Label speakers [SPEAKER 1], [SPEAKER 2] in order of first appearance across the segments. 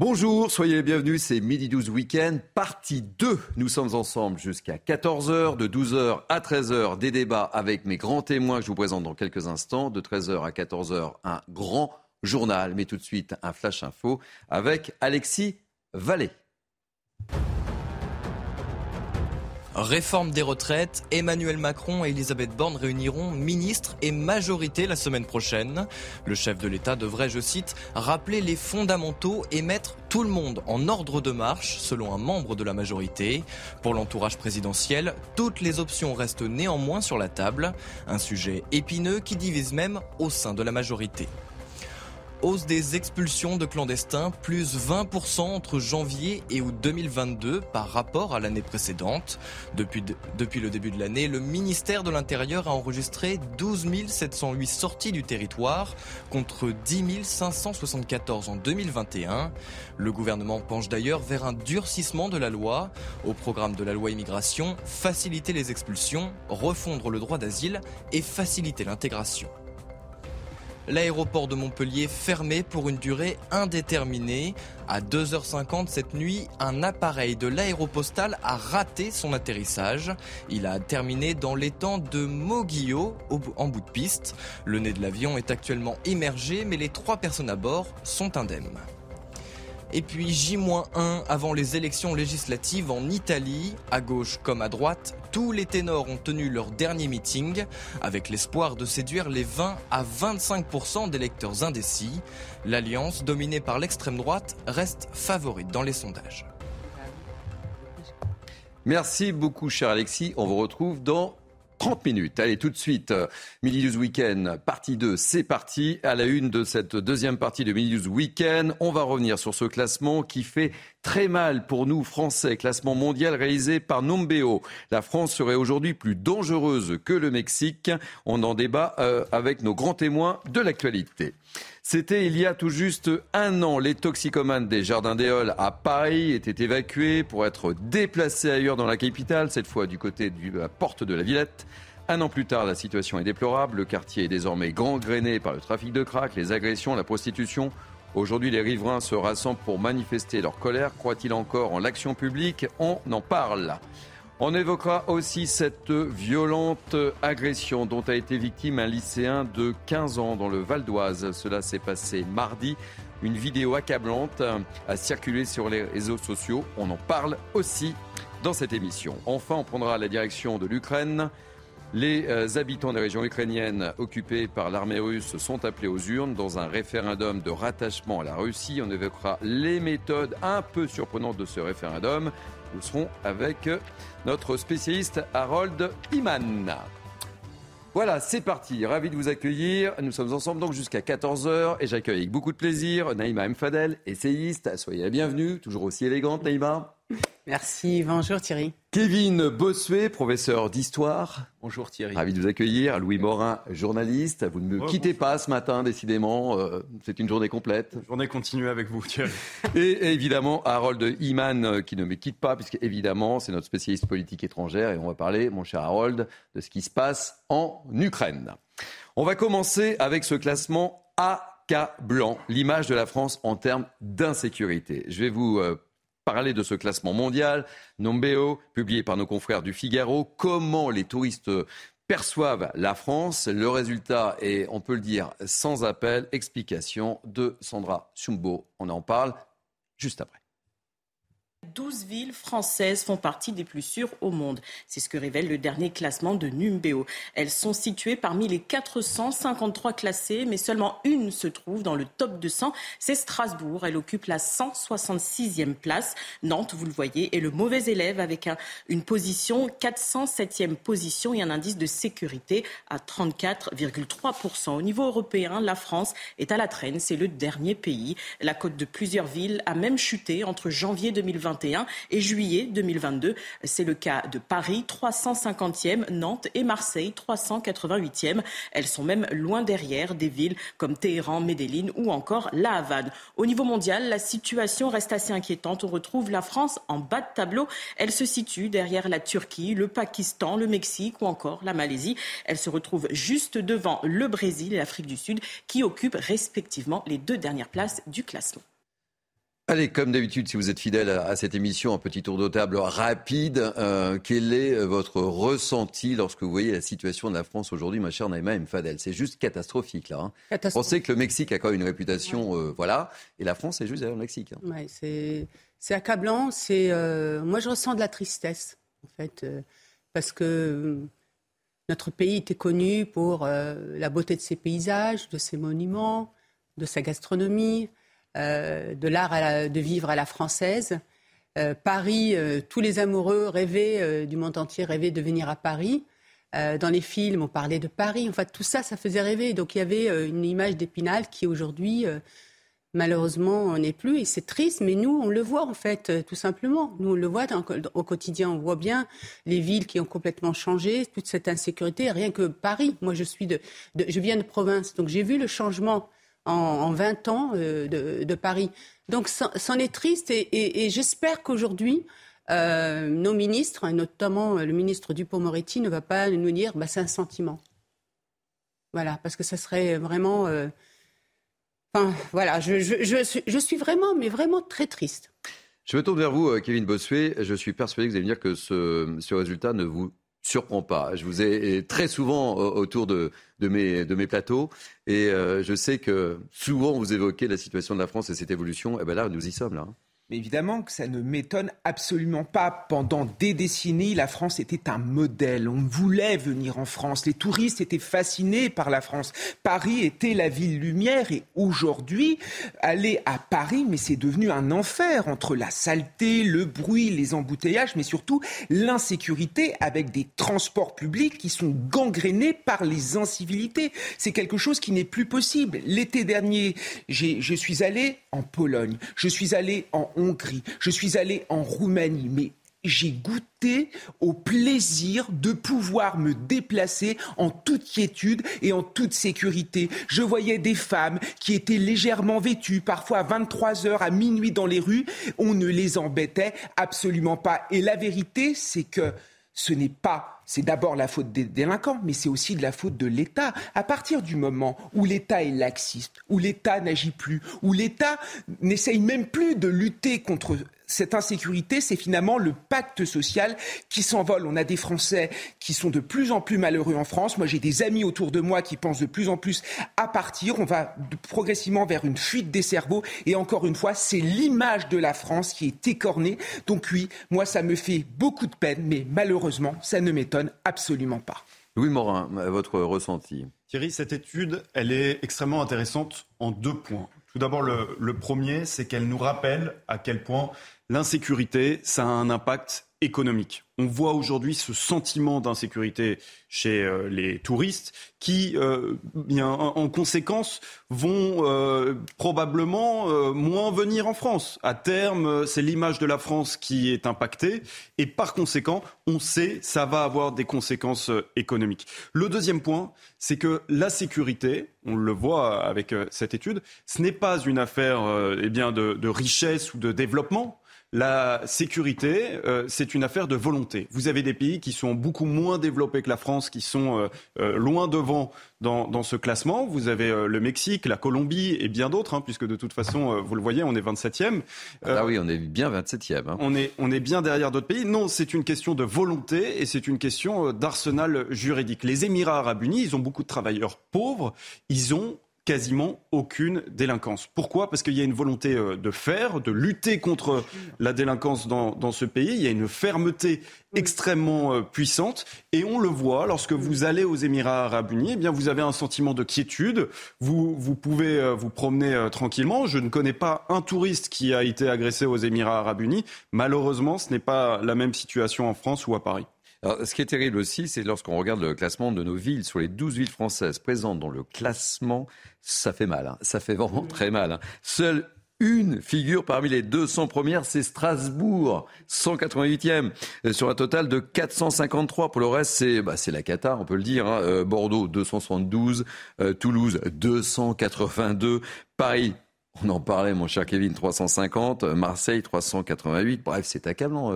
[SPEAKER 1] Bonjour, soyez les bienvenus, c'est Midi 12 Week-end, partie 2. Nous sommes ensemble jusqu'à 14h, de 12h à 13h, des débats avec mes grands témoins que je vous présente dans quelques instants. De 13h à 14h, un grand journal. Mais tout de suite, un flash info avec Alexis Vallée.
[SPEAKER 2] Réforme des retraites, Emmanuel Macron et Elisabeth Borne réuniront ministres et majorité la semaine prochaine. Le chef de l'État devrait, je cite, rappeler les fondamentaux et mettre tout le monde en ordre de marche, selon un membre de la majorité. Pour l'entourage présidentiel, toutes les options restent néanmoins sur la table, un sujet épineux qui divise même au sein de la majorité. Hausse des expulsions de clandestins, plus 20% entre janvier et août 2022 par rapport à l'année précédente. Depuis, depuis le début de l'année, le ministère de l'Intérieur a enregistré 12 708 sorties du territoire contre 10 574 en 2021. Le gouvernement penche d'ailleurs vers un durcissement de la loi. Au programme de la loi immigration, faciliter les expulsions, refondre le droit d'asile et faciliter l'intégration. L'aéroport de Montpellier fermé pour une durée indéterminée. À 2h50 cette nuit, un appareil de l'aéropostale a raté son atterrissage. Il a terminé dans l'étang de Moguio, en bout de piste. Le nez de l'avion est actuellement immergé, mais les trois personnes à bord sont indemnes. Et puis J-1 avant les élections législatives en Italie, à gauche comme à droite, tous les ténors ont tenu leur dernier meeting avec l'espoir de séduire les 20 à 25% d'électeurs indécis. L'alliance, dominée par l'extrême droite, reste favorite dans les sondages.
[SPEAKER 1] Merci beaucoup, cher Alexis. On vous retrouve dans 30 minutes. Allez, tout de suite, euh, Midi News Weekend, partie 2, c'est parti. À la une de cette deuxième partie de Midi News Weekend, on va revenir sur ce classement qui fait très mal pour nous, Français. Classement mondial réalisé par Numbeo. La France serait aujourd'hui plus dangereuse que le Mexique. On en débat euh, avec nos grands témoins de l'actualité. C'était il y a tout juste un an. Les toxicomanes des Jardins des à Paris étaient évacués pour être déplacés ailleurs dans la capitale, cette fois du côté de la porte de la Villette. Un an plus tard, la situation est déplorable. Le quartier est désormais gangréné par le trafic de crack, les agressions, la prostitution. Aujourd'hui, les riverains se rassemblent pour manifester leur colère. Croit-il encore en l'action publique? On en parle. On évoquera aussi cette violente agression dont a été victime un lycéen de 15 ans dans le Val d'Oise. Cela s'est passé mardi. Une vidéo accablante a circulé sur les réseaux sociaux. On en parle aussi dans cette émission. Enfin, on prendra la direction de l'Ukraine. Les euh, habitants des régions ukrainiennes occupées par l'armée russe sont appelés aux urnes dans un référendum de rattachement à la Russie. On évoquera les méthodes un peu surprenantes de ce référendum. Nous serons avec notre spécialiste Harold Iman. Voilà, c'est parti. Ravi de vous accueillir. Nous sommes ensemble donc jusqu'à 14h et j'accueille avec beaucoup de plaisir Naïma Mfadel, essayiste. Soyez la bienvenue, toujours aussi élégante Naïma.
[SPEAKER 3] Merci, bonjour Thierry.
[SPEAKER 1] Kevin Bossuet, professeur d'histoire.
[SPEAKER 4] Bonjour Thierry.
[SPEAKER 1] Ravi de vous accueillir. Louis Morin, journaliste. Vous ne me quittez pas ce matin, décidément. Euh, c'est une journée complète.
[SPEAKER 4] journée continue avec vous, Thierry.
[SPEAKER 1] Et, évidemment, Harold Iman, euh, qui ne me quitte pas, puisque évidemment, c'est notre spécialiste politique étrangère. Et on va parler, mon cher Harold, de ce qui se passe en Ukraine. On va commencer avec ce classement accablant, l'image de la France en termes d'insécurité. Je vais vous euh, parler de ce classement mondial, Nombeo, publié par nos confrères du Figaro. Comment les touristes perçoivent la France. Le résultat est, on peut le dire, sans appel. Explication de Sandra Sumbo. On en parle juste après.
[SPEAKER 3] 12 villes françaises font partie des plus sûres au monde. C'est ce que révèle le dernier classement de Numbeo. Elles sont situées parmi les 453 classées, mais seulement une se trouve dans le top 200. C'est Strasbourg. Elle occupe la 166e place. Nantes, vous le voyez, est le mauvais élève avec une position 407e position et un indice de sécurité à 34,3%. Au niveau européen, la France est à la traîne. C'est le dernier pays. La cote de plusieurs villes a même chuté entre janvier 2020 et juillet 2022. C'est le cas de Paris, 350e, Nantes et Marseille, 388e. Elles sont même loin derrière des villes comme Téhéran, Medellin ou encore La Havane. Au niveau mondial, la situation reste assez inquiétante. On retrouve la France en bas de tableau. Elle se situe derrière la Turquie, le Pakistan, le Mexique ou encore la Malaisie. Elle se retrouve juste devant le Brésil et l'Afrique du Sud qui occupent respectivement les deux dernières places du classement.
[SPEAKER 1] Allez, comme d'habitude, si vous êtes fidèle à cette émission, un petit tour de table rapide. Euh, quel est votre ressenti lorsque vous voyez la situation de la France aujourd'hui, ma chère Naïma Mfadel? C'est juste catastrophique, là. Hein. On sait que le Mexique a quand même une réputation, euh, voilà, et la France est juste derrière le Mexique.
[SPEAKER 4] Hein. Ouais, c'est accablant. C'est, euh, moi, je ressens de la tristesse, en fait, parce que notre pays était connu pour la beauté de ses paysages, de ses monuments, de sa gastronomie. Euh, de l'art de vivre à la française. Euh, Paris, euh, tous les amoureux rêvaient du monde entier, rêvaient de venir à Paris. dans les films, on parlait de Paris. En fait, tout ça, ça faisait rêver. Donc, il y avait une image d'Épinal qui, aujourd'hui, malheureusement, n'est plus. Et c'est triste, mais nous, on le voit, en fait, tout simplement. Nous, on le voit au quotidien. On voit bien les villes qui ont complètement changé, toute cette insécurité. Rien que Paris. Moi, je, suis je viens de province. Donc, j'ai vu le changement en, 20 ans euh, de, Paris. Donc, c'en est triste et, j'espère qu'aujourd'hui, euh, nos ministres, notamment le ministre Dupont-Moretti, ne va pas nous dire bah, c'est un sentiment. Voilà, parce que ça serait vraiment. Euh, enfin, voilà, je, suis, vraiment, mais vraiment très triste.
[SPEAKER 1] Je me tourne vers vous, Kevin Bossuet. Je suis persuadé que vous allez me dire que ce résultat ne vous surprend pas. Je vous ai très souvent autour de, de, mes, de mes plateaux et euh, je sais que souvent vous évoquez la situation de la France et cette évolution. Et eh bien là, nous y sommes là.
[SPEAKER 5] Mais évidemment que ça ne m'étonne absolument pas. Pendant des décennies, la France était un modèle. On voulait venir en France. Les touristes étaient fascinés par la France. Paris était la ville lumière. Et aujourd'hui, aller à Paris, mais c'est devenu un enfer entre la saleté, le bruit, les embouteillages, mais surtout l'insécurité avec des transports publics qui sont gangrénés par les incivilités. C'est quelque chose qui n'est plus possible. L'été dernier, je suis allé en Pologne. Je suis allé en Hongrie, je suis allé en Roumanie, mais j'ai goûté au plaisir de pouvoir me déplacer en toute quiétude et en toute sécurité. Je voyais des femmes qui étaient légèrement vêtues, parfois à 23 heures, à minuit dans les rues. On ne les embêtait absolument pas. Et la vérité, c'est que ce n'est pas c'est d'abord la faute des délinquants, mais c'est aussi de la faute de l'État. À partir du moment où l'État est laxiste, où l'État n'agit plus, où l'État n'essaye même plus de lutter contre cette insécurité, c'est finalement le pacte social qui s'envole. On a des Français qui sont de plus en plus malheureux en France. Moi, j'ai des amis autour de moi qui pensent de plus en plus à partir. On va progressivement vers une fuite des cerveaux. Et encore une fois, c'est l'image de la France qui est écornée. Donc oui, moi, ça me fait beaucoup de peine, mais malheureusement, ça ne m'étonne absolument pas.
[SPEAKER 1] Louis Morin, votre ressenti
[SPEAKER 6] Thierry, cette étude, elle est extrêmement intéressante en deux points. Tout d'abord, le, premier, c'est qu'elle nous rappelle à quel point l'insécurité, ça a un impact économique. On voit aujourd'hui ce sentiment d'insécurité chez euh, les touristes qui, euh, bien, en, conséquence, vont euh, probablement moins venir en France. À terme, c'est l'image de la France qui est impactée et par conséquent, on sait ça va avoir des conséquences économiques. Le deuxième point, c'est que la sécurité, on le voit avec cette étude, ce n'est pas une affaire eh bien, de, de richesse ou de développement la sécurité, euh, c'est une affaire de volonté. Vous avez des pays qui sont beaucoup moins développés que la France, qui sont euh, euh, loin devant dans, ce classement. Vous avez le Mexique, la Colombie et bien d'autres, hein, puisque de toute façon, vous le voyez, on est 27e.
[SPEAKER 1] ah oui, on est bien 27e. Hein.
[SPEAKER 6] On, est, on est bien derrière d'autres pays. Non, c'est une question de volonté et c'est une question d'arsenal juridique. Les Émirats arabes unis, ils ont beaucoup de travailleurs pauvres. Ils ont quasiment aucune délinquance. Pourquoi? Parce qu'il y a une volonté euh, de faire, de lutter contre la délinquance dans, dans ce pays. Il y a une fermeté extrêmement euh, puissante et on le voit lorsque vous allez aux Émirats arabes unis, eh bien vous avez un sentiment de quiétude, vous, vous pouvez euh, vous promener tranquillement. Je ne connais pas un touriste qui a été agressé aux Émirats arabes unis. Malheureusement, ce n'est pas la même situation en France ou à Paris.
[SPEAKER 1] Alors, ce qui est terrible aussi, c'est lorsqu'on regarde le classement de nos villes, sur les 12 villes françaises présentes dans le classement, ça fait mal. Hein. Ça fait vraiment très mal. Hein. Seule une figure parmi les 200 premières, c'est Strasbourg, 188e, euh, sur un total de 453. Pour le reste, c'est bah, la Qatar, on peut le dire. Hein. Euh, Bordeaux, 272, euh, Toulouse, 282, Paris, on en parlait, mon cher Kevin, 350, Marseille, 388. Bref, c'est accablant.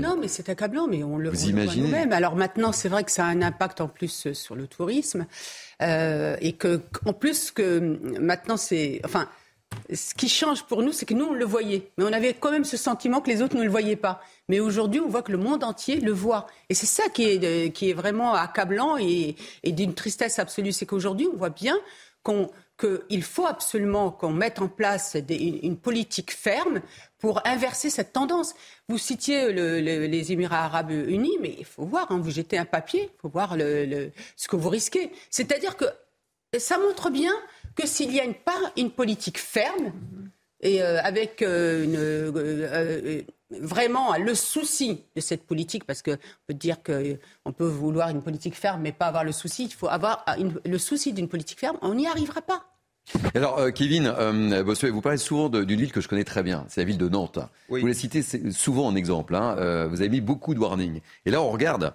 [SPEAKER 4] Non, mais c'est accablant, mais on le, Vous imaginez nous-mêmes. Alors maintenant, c'est vrai que ça a un impact en plus euh, sur le tourisme. Euh, et que, en plus, que maintenant, c'est. Enfin, ce qui change pour nous, c'est que nous, on le voyait. Mais on avait quand même ce sentiment que les autres ne le voyaient pas. Mais aujourd'hui, on voit que le monde entier le voit. Et c'est ça qui est, qui est vraiment accablant et, et d'une tristesse absolue. C'est qu'aujourd'hui, on voit bien qu'on qu'il faut absolument qu'on mette en place une politique ferme pour inverser cette tendance. Vous citiez les Émirats arabes unis, mais il faut voir, hein, vous jetez un papier, il faut voir ce que vous risquez. C'est-à-dire que ça montre bien que s'il y a une, une politique ferme, et euh, avec euh, euh, vraiment le souci de cette politique, parce qu'on peut dire qu'on peut vouloir une politique ferme, mais pas avoir le souci. Il faut avoir le souci d'une politique ferme. On n'y arrivera pas.
[SPEAKER 1] Alors, euh, Kevin, euh, vous parlez souvent d'une ville que je connais très bien, c'est la ville de Nantes. Vous la citez souvent en exemple. Hein. Euh, vous avez mis beaucoup de warnings. Et là, on regarde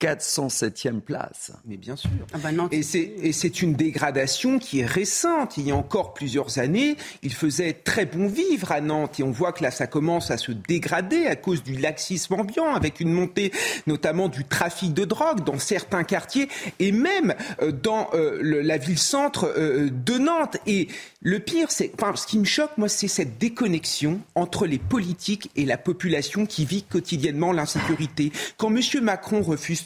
[SPEAKER 1] 407e place.
[SPEAKER 5] Mais bien sûr. Ah bah et c'est une dégradation qui est récente. Il y a encore plusieurs années, il faisait très bon vivre à Nantes. Et on voit que là, ça commence à se dégrader à cause du laxisme ambiant, avec une montée notamment du trafic de drogue dans certains quartiers et même euh, dans euh, la ville-centre euh, de Nantes. Et le pire, c'est, enfin, ce qui me choque, moi, c'est cette déconnexion entre les politiques et la population qui vit quotidiennement l'insécurité. Quand M. Macron refuse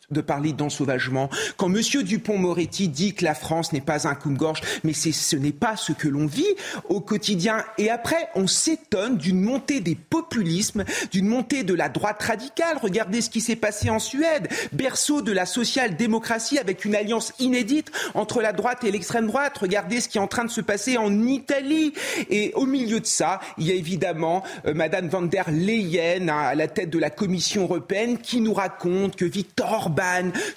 [SPEAKER 5] de parler d'ensauvagement. Quand M. Dupont-Moretti dit que la France n'est pas un coupe-gorge, mais ce n'est pas ce que l'on vit au quotidien. Et après, on s'étonne d'une montée des populismes, d'une montée de la droite radicale. Regardez ce qui s'est passé en Suède, berceau de la social-démocratie avec une alliance inédite entre la droite et l'extrême droite. Regardez ce qui est en train de se passer en Italie. Et au milieu de ça, il y a évidemment euh, Madame van der Leyen à la tête de la Commission européenne qui nous raconte que Victor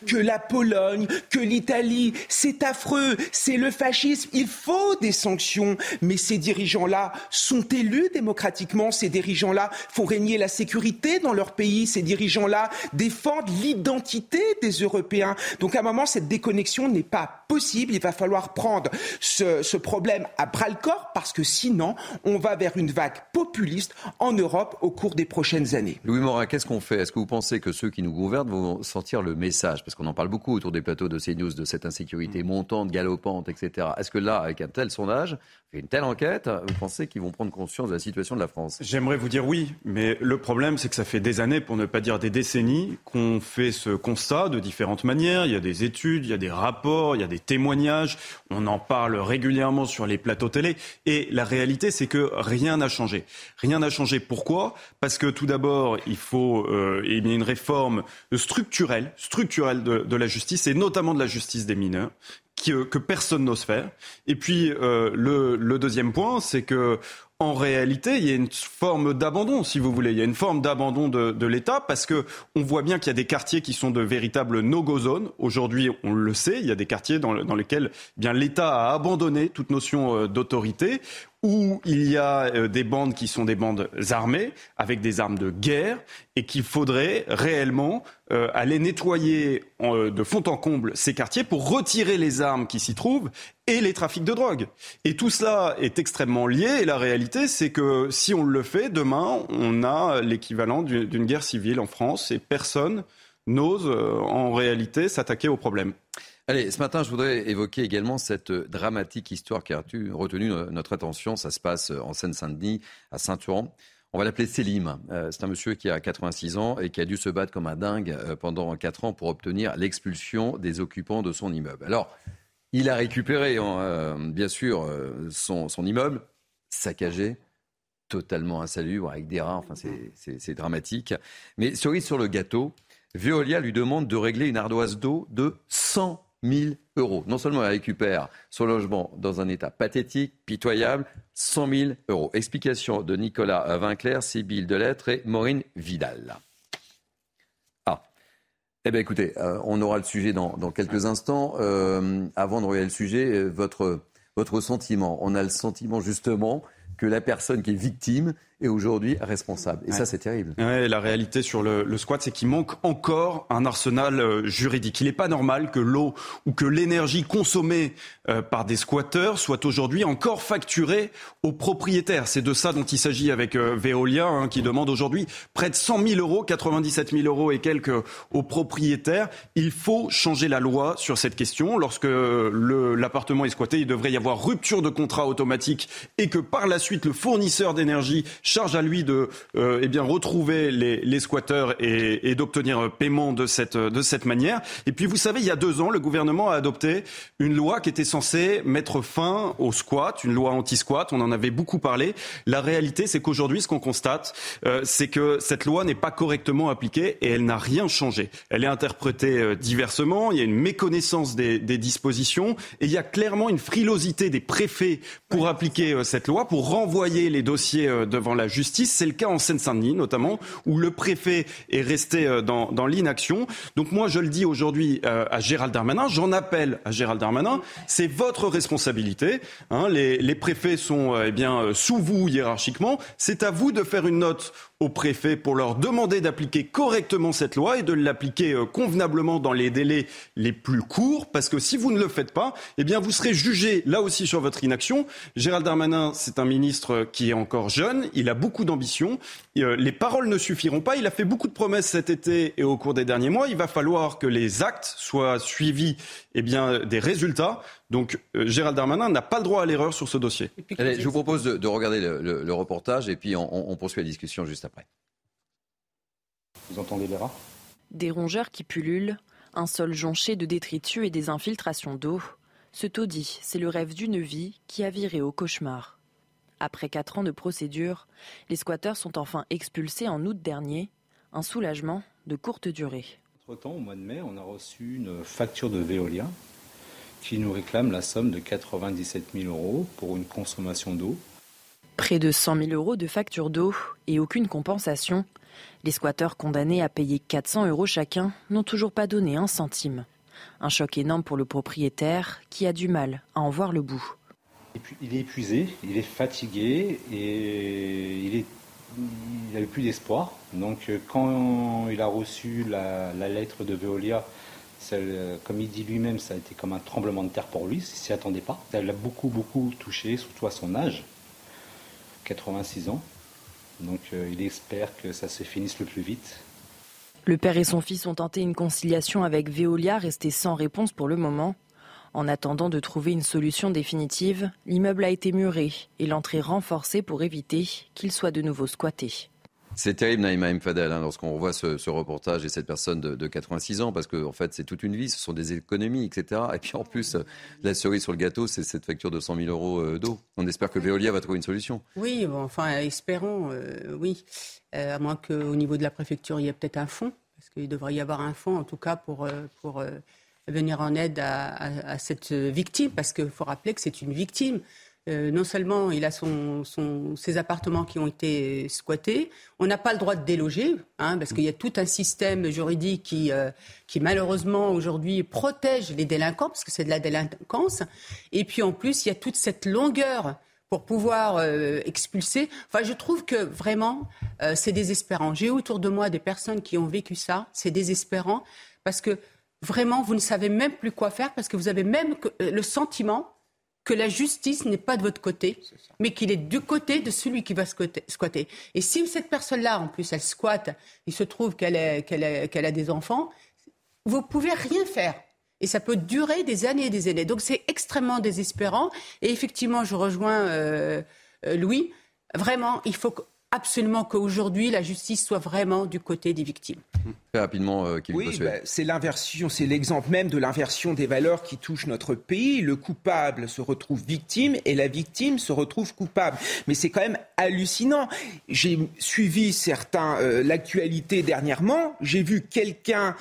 [SPEAKER 5] Que la Pologne, que l'Italie. C'est affreux, c'est le fascisme. Il faut des sanctions, mais ces dirigeants-là sont élus démocratiquement. Ces dirigeants-là font régner la sécurité dans leur pays. Ces dirigeants-là défendent l'identité des Européens. Donc à un moment, cette déconnexion n'est pas possible. Il va falloir prendre ce, problème à bras le corps parce que sinon, on va vers une vague populiste en Europe au cours des prochaines années.
[SPEAKER 1] Louis Morin, qu'est-ce qu'on fait? Est-ce que vous pensez que ceux qui nous gouvernent vont sortir le message Parce qu'on en parle beaucoup autour des plateaux de CNews de cette insécurité mm. montante, galopante, etc. Est-ce que là, avec un tel sondage, une telle enquête, vous pensez qu'ils vont prendre conscience de la situation de la France
[SPEAKER 6] J'aimerais vous dire oui, mais le problème, c'est que ça fait des années, pour ne pas dire des décennies, qu'on fait ce constat de différentes manières. Il y a des études, il y a des rapports, il y a des témoignages. On en parle régulièrement sur les plateaux télé. Et la réalité, c'est que rien n'a changé. Rien n'a changé. Pourquoi? Parce que tout d'abord, il faut euh, y a une réforme structurelle, structurelle de, de la justice, et notamment de la justice des mineurs que, personne n'ose faire. Et puis euh, le, le, deuxième point, c'est que en réalité, il y a une forme d'abandon, si vous voulez. Il y a une forme d'abandon de, de l'État parce que on voit bien qu'il y a des quartiers qui sont de véritables no-go zones. Aujourd'hui, on le sait, il y a des quartiers dans, dans lesquels eh bien l'État a abandonné toute notion euh, d'autorité, où il y a euh, des bandes qui sont des bandes armées, avec des armes de guerre, et qu'il faudrait réellement euh, aller nettoyer euh, de fond en comble ces quartiers pour retirer les armes qui s'y trouvent et les trafics de drogue. Et tout cela est extrêmement lié, et la réalité, c'est que si on le fait, demain, on a l'équivalent d'une guerre civile en France, et personne n'ose en réalité s'attaquer au problème.
[SPEAKER 1] Allez, ce matin, je voudrais évoquer également cette dramatique histoire qui a retenu notre attention. Ça se passe en Seine-Saint-Denis, à Saint-Ouen. On va l'appeler Selim. Euh, c'est un monsieur qui a 86 ans et qui a dû se battre comme un dingue euh, pendant 4 ans pour obtenir l'expulsion des occupants de son immeuble. Alors, Il a récupéré, hein, bien sûr, son, son immeuble saccagé, totalement insalubre, avec des rats. Enfin, c'est dramatique. Mais cerise sur le gâteau, Veolia lui demande de régler une ardoise d'eau de 100 000 euros. Non seulement elle récupère son logement dans un état pathétique, pitoyable, 100 000 euros. Explication de Nicolas Vinclair, Sybille Delettre et Maureen Vidal. Ah, eh bien écoutez, euh, on aura le sujet dans, quelques instants. Euh, avant de regarder le sujet, euh, votre, votre sentiment. On a le sentiment justement que la personne qui est victime est aujourd'hui responsable. Et ça, c'est terrible.
[SPEAKER 6] la réalité sur le, squat, c'est qu'il manque encore un arsenal euh, juridique. Il n'est pas normal que l'eau ou que l'énergie consommée euh, par des squatteurs soit aujourd'hui encore facturée aux propriétaires. C'est de ça dont il s'agit avec euh, Veolia, hein, qui demande aujourd'hui près de 100 000 euros, 97 000 euros et quelques aux propriétaires. Il faut changer la loi sur cette question. Lorsque l'appartement est squatté, il devrait y avoir rupture de contrat automatique et que par la suite, le fournisseur d'énergie charge à lui de euh, eh bien, retrouver les, les squatteurs et, et d'obtenir paiement de cette, de cette manière. Et puis, vous savez, il y a deux ans, le gouvernement a adopté une loi qui était censée mettre fin au squat, une loi anti-squat. On en avait beaucoup parlé. La réalité, c'est qu'aujourd'hui, ce qu'on constate, euh, c'est que cette loi n'est pas correctement appliquée et elle n'a rien changé. Elle est interprétée euh, diversement. Il y a une méconnaissance des, des, dispositions et il y a clairement une frilosité des préfets pour appliquer cette loi, pour renvoyer les dossiers devant la justice. C'est le cas en Seine-Saint-Denis, notamment, où le préfet est resté euh, dans, l'inaction. Donc moi, je le dis aujourd'hui euh, à Gérald Darmanin, j'en appelle à Gérald Darmanin, c'est votre responsabilité. Hein, les, les, préfets sont euh, eh bien sous vous hiérarchiquement. C'est à vous de faire une note au préfet pour leur demander d'appliquer correctement cette loi et de l'appliquer euh, convenablement dans les délais les plus courts, parce que si vous ne le faites pas, eh bien vous serez jugé là aussi sur votre inaction. Gérald Darmanin, c'est un ministre qui est encore jeune, il a beaucoup d'ambition, euh, les paroles ne suffiront pas, il a fait beaucoup de promesses cet été et au cours des derniers mois, il va falloir que les actes soient suivis eh bien, des résultats. Donc euh, Gérald Darmanin n'a pas le droit à l'erreur sur ce dossier.
[SPEAKER 1] Allez, je vous propose de, regarder le, reportage et puis on, poursuit la discussion juste après.
[SPEAKER 7] Vous entendez les rats?
[SPEAKER 8] Des rongeurs qui pullulent, un sol jonché de détritus et des infiltrations d'eau. Ce taudis, c'est le rêve d'une vie qui a viré au cauchemar. Après quatre ans de procédure, les squatteurs sont enfin expulsés en août dernier. Un soulagement de courte durée.
[SPEAKER 7] Entre-temps, au mois de mai, on a reçu une facture de Veolia qui nous réclame la somme de 97 000 euros pour une consommation d'eau.
[SPEAKER 8] Près de 100 000 euros de facture d'eau et aucune compensation. Les squatteurs condamnés à payer 400 euros chacun n'ont toujours pas donné un centime. Un choc énorme pour le propriétaire qui a du mal à en voir le bout.
[SPEAKER 7] Il est épuisé, il est fatigué et il n'a eu plus d'espoir. Donc quand il a reçu la, lettre de Veolia euh, comme il dit lui-même, ça a été comme un tremblement de terre pour lui, il s'y attendait pas. Ça l'a beaucoup, beaucoup touché, surtout à son âge, 86 ans. Donc euh, il espère que ça se finisse le plus vite.
[SPEAKER 8] Le père et son fils ont tenté une conciliation avec Veolia, resté sans réponse pour le moment. En attendant de trouver une solution définitive, l'immeuble a été muré et l'entrée renforcée pour éviter qu'il soit de nouveau squatté.
[SPEAKER 1] C'est terrible, Naïma M. Fadel, hein, lorsqu'on revoit ce, reportage et cette personne de, 86 ans, parce qu'en en fait, c'est toute une vie, ce sont des économies, etc. Et puis en plus, la cerise sur le gâteau, c'est cette facture de 100 000 euros euh, d'eau. On espère que Veolia va trouver une solution.
[SPEAKER 4] Oui, enfin, espérons, euh, oui. Euh, à moins qu'au niveau de la préfecture, il y ait peut-être un fonds, parce qu'il devrait y avoir un fonds, en tout cas, pour, pour venir en aide à cette victime, parce qu'il faut rappeler que c'est une victime. Euh, non seulement il a son, ses appartements qui ont été squattés, on n'a pas le droit de déloger, hein, parce qu'il y a tout un système juridique qui, euh, qui malheureusement aujourd'hui protège les délinquants, parce que c'est de la délinquance. Et puis en plus, il y a toute cette longueur pour pouvoir euh, expulser. Enfin, je trouve que vraiment, c'est désespérant. J'ai autour de moi des personnes qui ont vécu ça. C'est désespérant parce que vraiment, vous ne savez même plus quoi faire parce que vous avez même le sentiment que la justice n'est pas de votre côté, mais qu'il est du côté de celui qui va squatter. Et si cette personne-là, en plus, elle squatte, il se trouve qu'elle a des enfants, vous pouvez rien faire. Et ça peut durer des années et des années. Donc c'est extrêmement désespérant. Et effectivement, je rejoins euh, euh, Louis. Vraiment, il faut absolument qu'aujourd'hui, la justice soit vraiment du côté des victimes.
[SPEAKER 1] Très rapidement, euh,
[SPEAKER 5] Oui, bah, c'est l'inversion, c'est l'exemple même de l'inversion des valeurs qui touche notre pays. Le coupable se retrouve victime et la victime se retrouve coupable. Mais c'est quand même hallucinant. J'ai suivi certains euh, l'actualité dernièrement. J'ai vu quelqu'un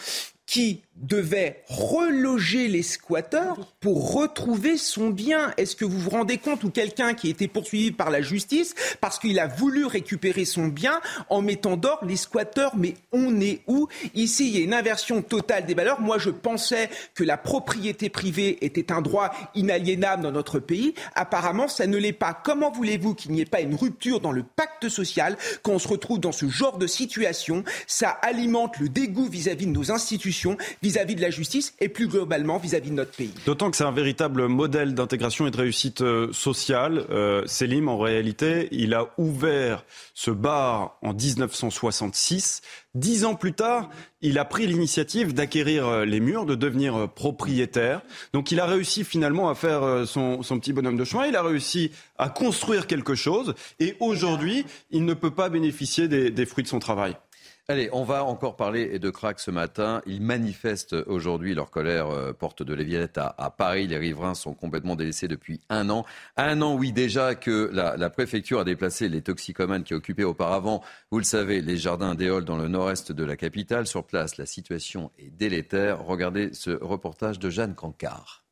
[SPEAKER 5] qui devait reloger les squatteurs pour retrouver son bien. Est-ce que vous vous rendez compte ou quelqu'un qui a été poursuivi par la justice parce qu'il a voulu récupérer son bien en mettant d'or les squatteurs Mais on est où? Ici, il y a une inversion totale des valeurs. Moi, je pensais que la propriété privée était un droit inaliénable dans notre pays. Apparemment, ça ne l'est pas. Comment voulez-vous qu'il n'y ait pas une rupture dans le pacte social quand on se retrouve dans ce genre de situation? Ça alimente le dégoût vis-à-vis de nos institutions, vis-à-vis de la justice et plus globalement vis-à-vis de notre pays.
[SPEAKER 6] D'autant que c'est un véritable modèle d'intégration et de réussite euh, sociale. Euh, Selim, en réalité, il a ouvert ce bar en 1966. Dix ans plus tard, il a pris l'initiative d'acquérir euh, les murs, de devenir euh, propriétaire. Donc il a réussi finalement à faire son, petit bonhomme de chemin. Il a réussi à construire quelque chose. Et aujourd'hui, il ne peut pas bénéficier des fruits de son travail.
[SPEAKER 1] Allez, on va encore parler de crack ce matin. Ils manifestent aujourd'hui leur colère euh, porte de la à, à, Paris. Les riverains sont complètement délaissés depuis un an. Un an, oui, déjà que la, préfecture a déplacé les toxicomanes qui occupaient auparavant, vous le savez, les jardins d'Éole dans le nord-est de la capitale. Sur place, la situation est délétère. Regardez ce reportage de Jeanne Cancard.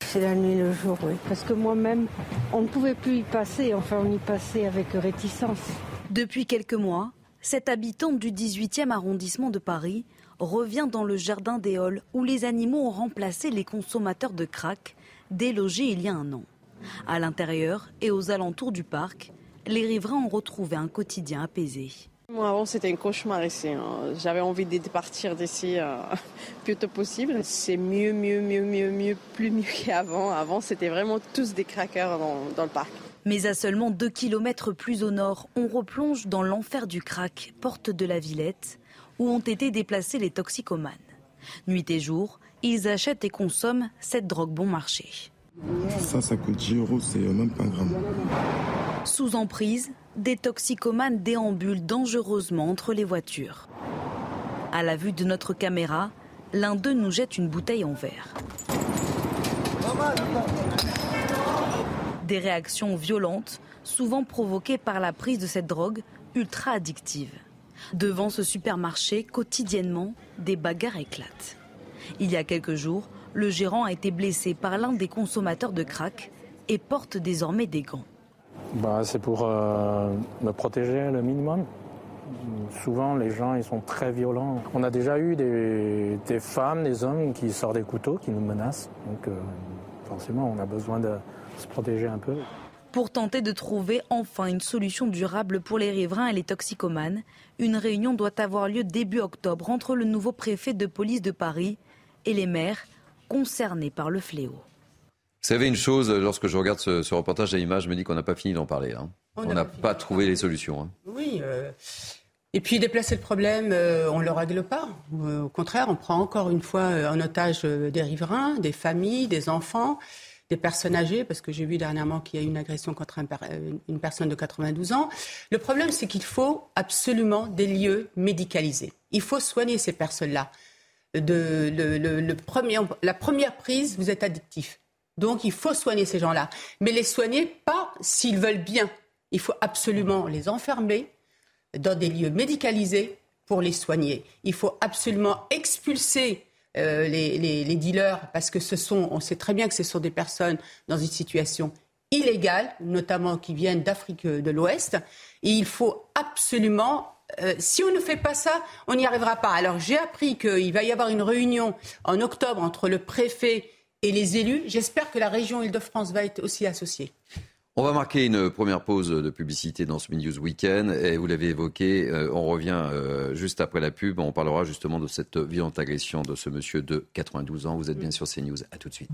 [SPEAKER 9] C'est la nuit le jour, oui. Parce que moi-même, on ne pouvait plus y passer. Enfin, on y passait avec réticence.
[SPEAKER 10] Depuis quelques mois, cette habitante du 18e arrondissement de Paris revient dans le jardin des Halles où les animaux ont remplacé les consommateurs de crack délogés il y a un an. À l'intérieur et aux alentours du parc, les riverains ont retrouvé un quotidien apaisé.
[SPEAKER 11] Moi, avant, c'était un cauchemar ici. Hein. J'avais envie de partir d'ici euh, plus tôt possible. C'est mieux, mieux, mieux, mieux, mieux, plus mieux qu'avant. Avant, c'était vraiment tous des craqueurs dans le parc.
[SPEAKER 10] Mais à seulement 2 km plus au nord, on replonge dans l'enfer du crack, porte de la Villette, où ont été déplacés les toxicomanes. Nuit et jour, ils achètent et consomment cette drogue bon marché.
[SPEAKER 12] Ça, ça coûte 10 euros, c'est même pas un gramme.
[SPEAKER 10] Sous emprise, des toxicomanes déambulent dangereusement entre les voitures. À la vue de notre caméra, l'un d'eux nous jette une bouteille en verre. Des réactions violentes, souvent provoquées par la prise de cette drogue ultra addictive. Devant ce supermarché, quotidiennement, des bagarres éclatent. Il y a quelques jours, le gérant a été blessé par l'un des consommateurs de crack et porte désormais des gants.
[SPEAKER 13] Bah, c'est pour euh, me protéger le minimum. Souvent, les gens ils sont très violents. On a déjà eu des, femmes, des hommes qui sortent des couteaux, qui nous menacent. Donc, euh, forcément, on a besoin de, se protéger un peu.
[SPEAKER 10] Pour tenter de trouver enfin une solution durable pour les riverains et les toxicomanes, une réunion doit avoir lieu début octobre entre le nouveau préfet de police de Paris et les maires concernés par le fléau.
[SPEAKER 1] Vous savez une chose, lorsque je regarde ce, reportage à image, je me dis qu'on n'a pas fini d'en parler. Hein. On n'a pas, trouvé les solutions. Hein.
[SPEAKER 4] Oui. Euh, et puis déplacer le problème, euh, on ne le règle pas. Euh, au contraire, on prend encore une fois en otage des riverains, des familles, des enfants des personnes âgées, parce que j'ai vu dernièrement qu'il y a eu une agression contre euh, une personne de 92 ans. Le problème, c'est qu'il faut absolument des lieux médicalisés. Il faut soigner ces personnes-là. De, le, premier, la première prise, vous êtes addictif. Donc, il faut soigner ces gens-là. Mais les soigner pas s'ils veulent bien. Il faut absolument les enfermer dans des lieux médicalisés pour les soigner. Il faut absolument expulser euh, les, dealers, parce que ce sont, on sait très bien que ce sont des personnes dans une situation illégale, notamment qui viennent d'Afrique de l'Ouest. Et il faut absolument euh, si on ne fait pas ça, on n'y arrivera pas. Alors j'ai appris qu'il va y avoir une réunion en octobre entre le préfet et les élus. J'espère que la région Île-de-France va être aussi associée.
[SPEAKER 1] On va marquer une première pause de publicité dans ce News Weekend. Et vous l'avez évoqué, euh, on revient euh, juste après la pub. On parlera justement de cette violente agression de ce monsieur de 92 ans. Vous êtes bien sur CNews. À tout de suite.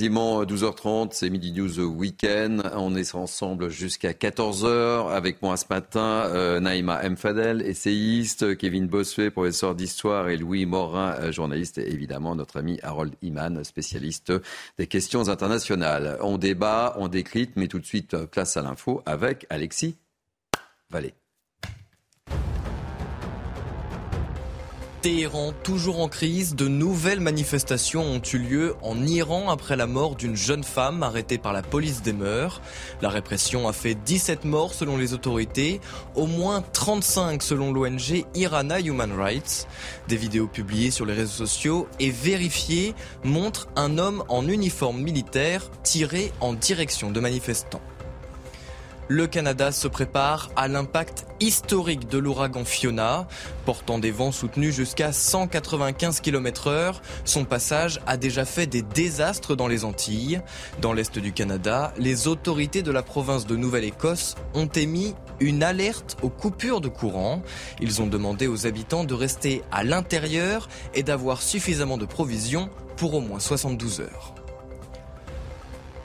[SPEAKER 1] Quasiment 12h30, c'est Midi News Weekend. On est ensemble jusqu'à 14h. Avec moi ce matin, euh, Naïma Mfadel, essayiste, Kevin Bossuet, professeur d'histoire, et Louis Morin, euh, journaliste, et évidemment notre ami Harold Iman, spécialiste des questions internationales. On débat, on décrite, mais tout de suite, place à l'info avec Alexis Vallée.
[SPEAKER 2] Téhéran, toujours en crise, de nouvelles manifestations ont eu lieu en Iran après la mort d'une jeune femme arrêtée par la police des mœurs. La répression a fait 17 morts selon les autorités, au moins 35 selon l'ONG Irana Human Rights. Des vidéos publiées sur les réseaux sociaux et vérifiées montrent un homme en uniforme militaire tiré en direction de manifestants. Le Canada se prépare à l'impact historique de l'ouragan Fiona. Portant des vents soutenus jusqu'à 195 km heure, son passage a déjà fait des désastres dans les Antilles. Dans l'est du Canada, les autorités de la province de Nouvelle-Écosse ont émis une alerte aux coupures de courant. Ils ont demandé aux habitants de rester à l'intérieur et d'avoir suffisamment de provisions pour au moins 72 heures.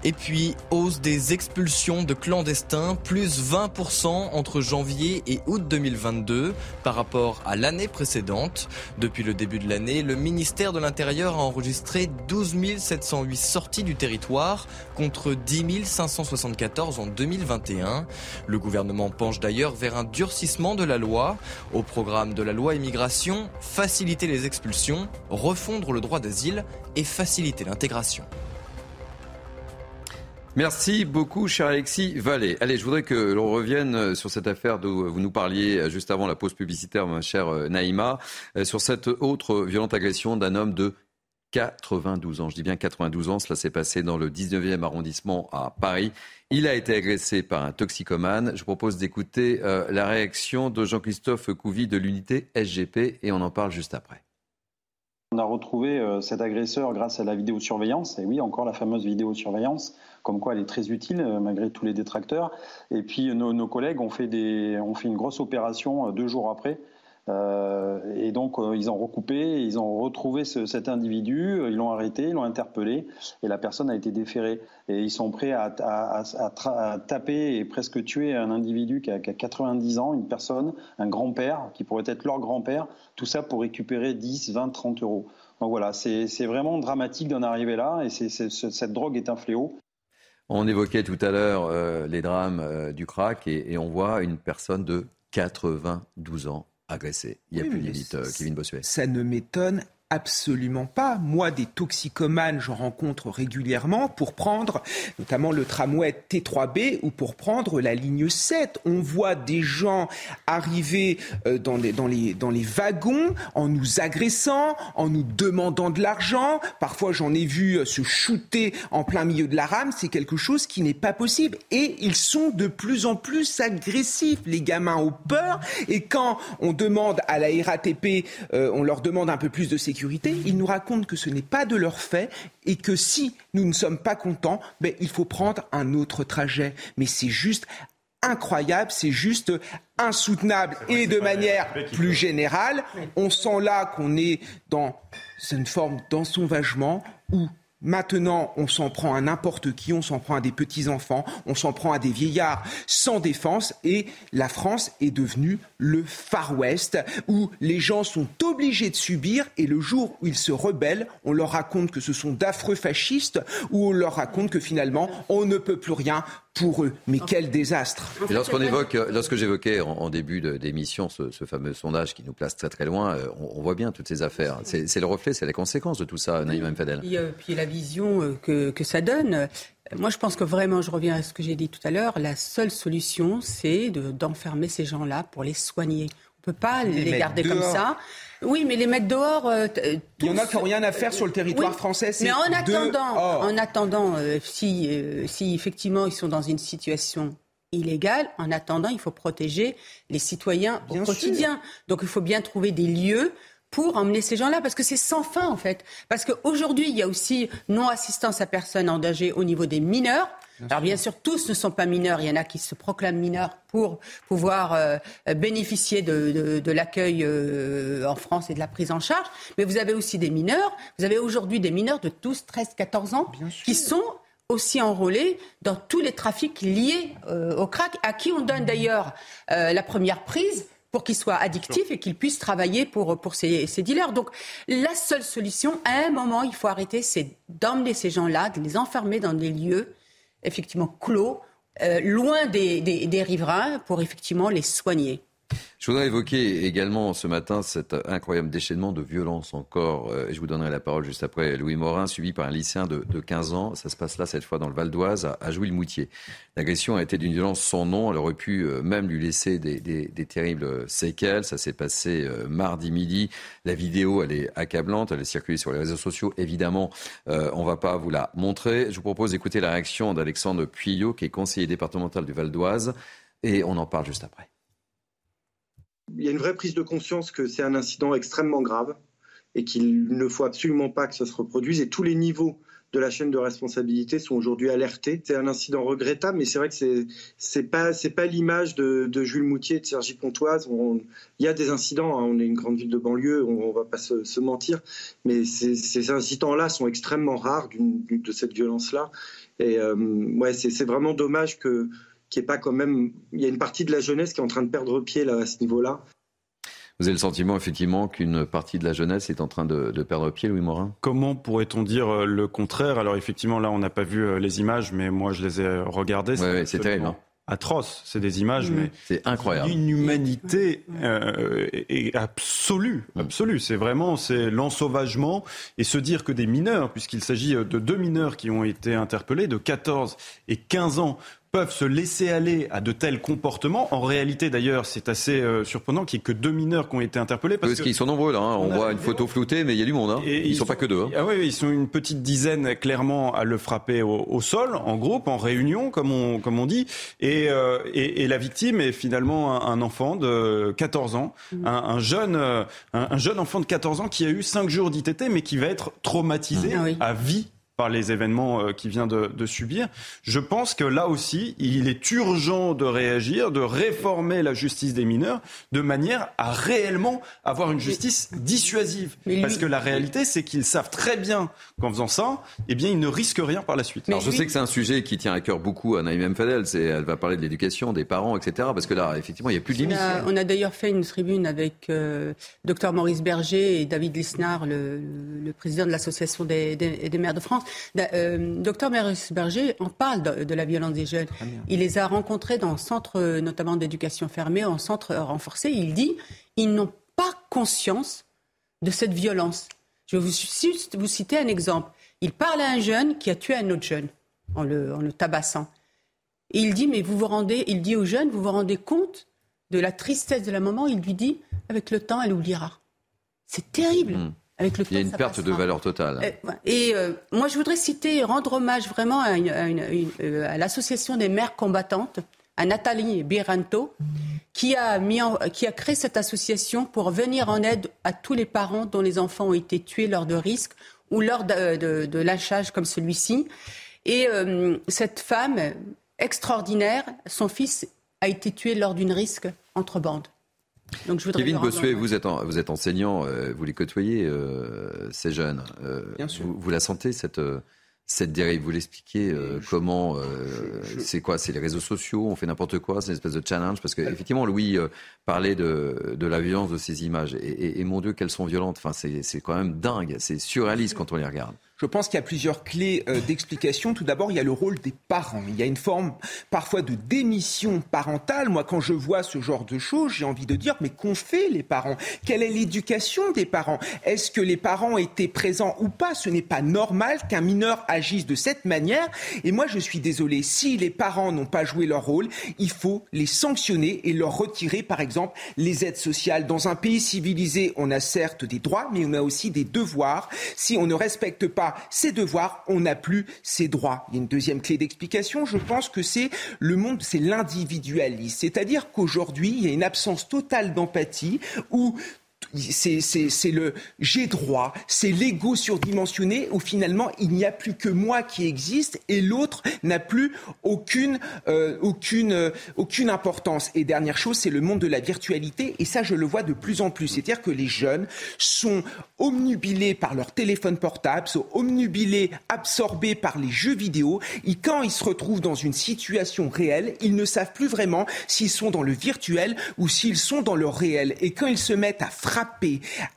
[SPEAKER 2] Et puis, hausse des expulsions de clandestins, plus 20% entre janvier et août 2022 par rapport à l'année précédente. Depuis le début de l'année, le ministère de l'Intérieur a enregistré 12 708 sorties du territoire contre 10 574 en 2021. Le gouvernement penche d'ailleurs vers un durcissement de la loi. Au programme de la loi immigration, faciliter les expulsions, refondre le droit d'asile et faciliter l'intégration.
[SPEAKER 1] Merci beaucoup, cher Alexis Vallée. Allez, je voudrais que l'on revienne sur cette affaire dont vous nous parliez juste avant la pause publicitaire, ma chère Naïma, sur cette autre violente agression d'un homme de 92 ans. Je dis bien 92 ans, cela s'est passé dans le 19e arrondissement à Paris. Il a été agressé par un toxicomane. Je propose d'écouter euh, la réaction de Jean-Christophe Couvi de l'unité SGP et on en parle juste après.
[SPEAKER 14] On a retrouvé euh, cet agresseur grâce à la vidéosurveillance, et oui, encore la fameuse vidéosurveillance, comme quoi elle est très utile euh, malgré tous les détracteurs. Et puis nos, nos collègues ont fait, des, ont fait une grosse opération euh, deux jours après. Euh, et donc ils ont recoupé, ils ont retrouvé ce, cet individu, ils l'ont arrêté, ils l'ont interpellé, et la personne a été déférée. Et ils sont prêts à, à, à, à taper et presque tuer un individu qui a, qui a 90 ans, une personne, un grand-père, qui pourrait être leur grand-père, tout ça pour récupérer 10, 20, 30 euros. Donc voilà, c'est vraiment dramatique d'en arriver là, et c'est cette drogue est un fléau.
[SPEAKER 1] On évoquait tout à l'heure euh, les drames euh, du crack et, et, on voit une personne de 92 ans agressée. Il n'y a oui, plus euh, Kevin Bossuet.
[SPEAKER 5] Ça ne m'étonne Absolument pas. Moi, des toxicomanes, j'en rencontre régulièrement pour prendre notamment le tramway T3B ou pour prendre la ligne 7. On voit des gens arriver euh, dans les, dans les, dans les wagons en nous agressant, en nous demandant de l'argent. Parfois, j'en ai vu euh, se shooter en plein milieu de la rame. C'est quelque chose qui n'est pas possible. Et ils sont de plus en plus agressifs. Les gamins ont peur. Et quand on demande à la RATP, euh, on leur demande un peu plus de sécurité, ils nous racontent que ce n'est pas de leur fait et que si nous ne sommes pas contents, ben, il faut prendre un autre trajet. Mais c'est juste incroyable, c'est juste insoutenable et de manière plus générale, on sent là qu'on est dans une forme d'ensauvagement où Maintenant, on s'en prend à n'importe qui, on s'en prend à des petits-enfants, on s'en prend à des vieillards. Sans défense et la France est devenue le Far West où les gens sont obligés de subir et le jour où ils se rebellent, on leur raconte que ce sont d'affreux fascistes ou on leur raconte que finalement on ne peut plus rien pour eux. Mais quel désastre
[SPEAKER 1] Et lorsqu'on évoque, lorsque j'évoquais en, en, début d'émission ce, ce, fameux sondage qui nous place très très loin, euh, on, on voit bien toutes ces affaires. C'est le reflet, c'est les conséquences de tout ça, Naïm Fadel.
[SPEAKER 4] Puis, euh, puis la vision euh, que, que ça donne. Moi, je pense que vraiment, je reviens à ce que j'ai dit tout à l'heure, la seule solution, c'est d'enfermer ces gens-là pour les soigner. On ne peut pas les, les garder dehors. comme ça. Oui, mais les mettre dehors. Euh,
[SPEAKER 5] Il y en a qui n'ont rien à faire sur le territoire oui, français.
[SPEAKER 4] Mais en attendant, en attendant, euh, si, euh, si effectivement ils sont dans une situation illégale, en attendant, il faut protéger les citoyens bien au quotidien. Donc, il faut bien trouver des lieux pour emmener ces gens-là, parce que c'est sans fin en fait. Parce qu'aujourd'hui, il y a aussi non-assistance à personnes en danger au niveau des mineurs. Alors bien sûr, tous ne sont pas mineurs. Il y en a qui se proclament mineurs pour pouvoir euh, bénéficier de, l'accueil euh, en France et de la prise en charge. Mais vous avez aussi des mineurs. Vous avez aujourd'hui des mineurs de 12, 13, 14 ans qui sont aussi enrôlés dans tous les trafics liés euh, au crack, à qui on donne d'ailleurs la première prise pour qu'ils soient addictifs et qu'ils puissent travailler pour, pour ces, dealers. Donc la seule solution, à un moment, il faut arrêter, c'est d'emmener ces gens-là, de les enfermer dans des lieux effectivement clos, euh, loin des, des riverains, pour effectivement les soigner.
[SPEAKER 1] Je voudrais évoquer également ce matin cet incroyable déchaînement de violence encore. Euh, je vous donnerai la parole juste après. Louis Morin, suivi par un lycéen de, 15 ans. Ça se passe là, cette fois, dans le Val d'Oise, à, Jouy-le-Moutier. L'agression a été d'une violence sans nom. Elle aurait pu euh, même lui laisser des, terribles séquelles. Ça s'est passé euh, mardi midi. La vidéo, elle est accablante. Elle est circulée sur les réseaux sociaux. Évidemment, on ne va pas vous la montrer. Je vous propose d'écouter la réaction d'Alexandre Puyot, qui est conseiller départemental du Val d'Oise. Et on en parle juste après.
[SPEAKER 15] Il y a une vraie prise de conscience que c'est un incident extrêmement grave et qu'il ne faut absolument pas que ça se reproduise. Et tous les niveaux de la chaîne de responsabilité sont aujourd'hui alertés. C'est un incident regrettable, mais c'est vrai que c'est c'est pas l'image de, Jules Moutier, de Sergi Pontoise. il y a des incidents. Hein. on est une grande ville de banlieue, on, ne va pas se, mentir, mais ces, incidents-là sont extrêmement rares de cette violence-là. Et euh, ouais, c'est vraiment dommage que qui est pas quand même. Il y a une partie de la jeunesse qui est en train de perdre pied là, à ce niveau-là.
[SPEAKER 1] Vous avez le sentiment effectivement qu'une partie de la jeunesse est en train de, perdre pied, Louis Morin?
[SPEAKER 6] Comment pourrait-on dire euh, le contraire? Alors effectivement, là, on n'a pas vu euh, les images, mais moi, je les ai regardées.
[SPEAKER 1] Oui, c'est terrible. Hein.
[SPEAKER 6] Atroce, c'est des images, mais
[SPEAKER 1] c'est incroyable.
[SPEAKER 6] Une humanité euh, absolue, absolue. C'est vraiment c'est l'ensauvagement et se dire que des mineurs, puisqu'il s'agit de deux mineurs qui ont été interpellés de 14 et 15 ans peuvent se laisser aller à de tels comportements. En réalité, d'ailleurs, c'est assez euh, surprenant qu'il n'y ait que deux mineurs qui ont été interpellés.
[SPEAKER 1] Parce, qu'ils sont nombreux, là. Hein. On, voit une photo floutée, mais il y a du monde. Hein. ils ne sont, pas que deux. Hein.
[SPEAKER 6] Ah oui, ils sont une petite dizaine, clairement, à le frapper au, sol, en groupe, en réunion, comme on, comme on dit. Et, euh, et, la victime est finalement un, enfant de 14 ans, mmh. un, jeune, euh, un, jeune enfant de 14 ans qui a eu 5 jours d'ITT, mais qui va être traumatisé mmh. à vie par les événements euh, qu'il vient de, de, subir. Je pense que là aussi, il est urgent de réagir, de réformer la justice des mineurs de manière à réellement avoir une justice dissuasive. Parce que la réalité, c'est qu'ils savent très bien qu'en faisant ça, eh bien, ils ne risquent rien par la suite.
[SPEAKER 1] Alors, je sais que c'est un sujet qui tient à cœur beaucoup à Naïm Fadel. Elle va parler de l'éducation des parents, etc. Parce que là, effectivement, il n'y a plus de limite.
[SPEAKER 4] On a, d'ailleurs fait une tribune avec euh, Dr Maurice Berger et David Lisnard, le, le président de l'Association des, des, des maires de France. Euh, docteur Berger en parle de, la violence des jeunes. Il les a rencontrés dans centres, notamment d'éducation fermée, en centre renforcé. Il dit ils n'ont pas conscience de cette violence. Je vais vous, vous citer un exemple. Il parle à un jeune qui a tué un autre jeune en le, en le tabassant. Et il dit, mais vous vous rendez, il dit au jeune, vous vous rendez compte de la tristesse de la maman? Il lui dit, avec le temps, elle oubliera. C'est terrible.
[SPEAKER 1] Il y a une perte de valeur totale.
[SPEAKER 4] Euh, et, euh, moi, je voudrais citer, rendre hommage vraiment à, euh, à l'association des mères combattantes, à Nathalie Biranto, qui a, mis qui a créé cette association pour venir en aide à tous les parents dont les enfants ont été tués lors de risques ou lors de, de, de lynchage comme celui-ci. Et cette femme extraordinaire, son fils a été tué lors d'une risque entre bandes.
[SPEAKER 1] Kevin Bossuet, vous êtes, vous êtes enseignant, euh, vous les côtoyez, euh, ces jeunes. Euh, Bien sûr. Vous, la sentez, cette, cette dérive? Vous l'expliquez comment C'est quoi? C'est les réseaux sociaux On fait n'importe quoi C'est une espèce de challenge? Parce qu'effectivement, Louis parlait de, de, la violence de ces images. Et, et, mon Dieu, qu'elles sont violentes. Enfin, c'est quand même dingue. C'est surréaliste quand on les regarde.
[SPEAKER 5] Je pense qu'il y a plusieurs clés euh, d'explication. Tout d'abord, il y a le rôle des parents. Il y a une forme parfois de démission parentale. Moi, quand je vois ce genre de choses, j'ai envie de dire, mais qu'ont fait les parents? Quelle est l'éducation des parents? Est-ce que les parents étaient présents ou pas? Ce n'est pas normal qu'un mineur agisse de cette manière. Et moi, je suis désolé, si les parents n'ont pas joué leur rôle, il faut les sanctionner et leur retirer, par exemple, les aides sociales. Dans un pays civilisé, on a certes des droits, mais on a aussi des devoirs. Si on ne respecte pas ses devoirs, on n'a plus ses droits. Il y a une deuxième clé d'explication, je pense que c'est le monde, c'est l'individualisme. C'est-à-dire qu'aujourd'hui, il y a une absence totale d'empathie où c'est le j'ai droit, c'est l'ego surdimensionné où finalement il n'y a plus que moi qui existe et l'autre n'a plus aucune, euh, aucune, euh, aucune importance. Et dernière chose, c'est le monde de la virtualité et ça je le vois de plus en plus. C'est-à-dire que les jeunes sont omnubilés par leur téléphone portable, sont omnubilés, absorbés par les jeux vidéo et quand ils se retrouvent dans une situation réelle, ils ne savent plus vraiment s'ils sont dans le virtuel ou s'ils sont dans le réel. Et quand ils se mettent à frapper,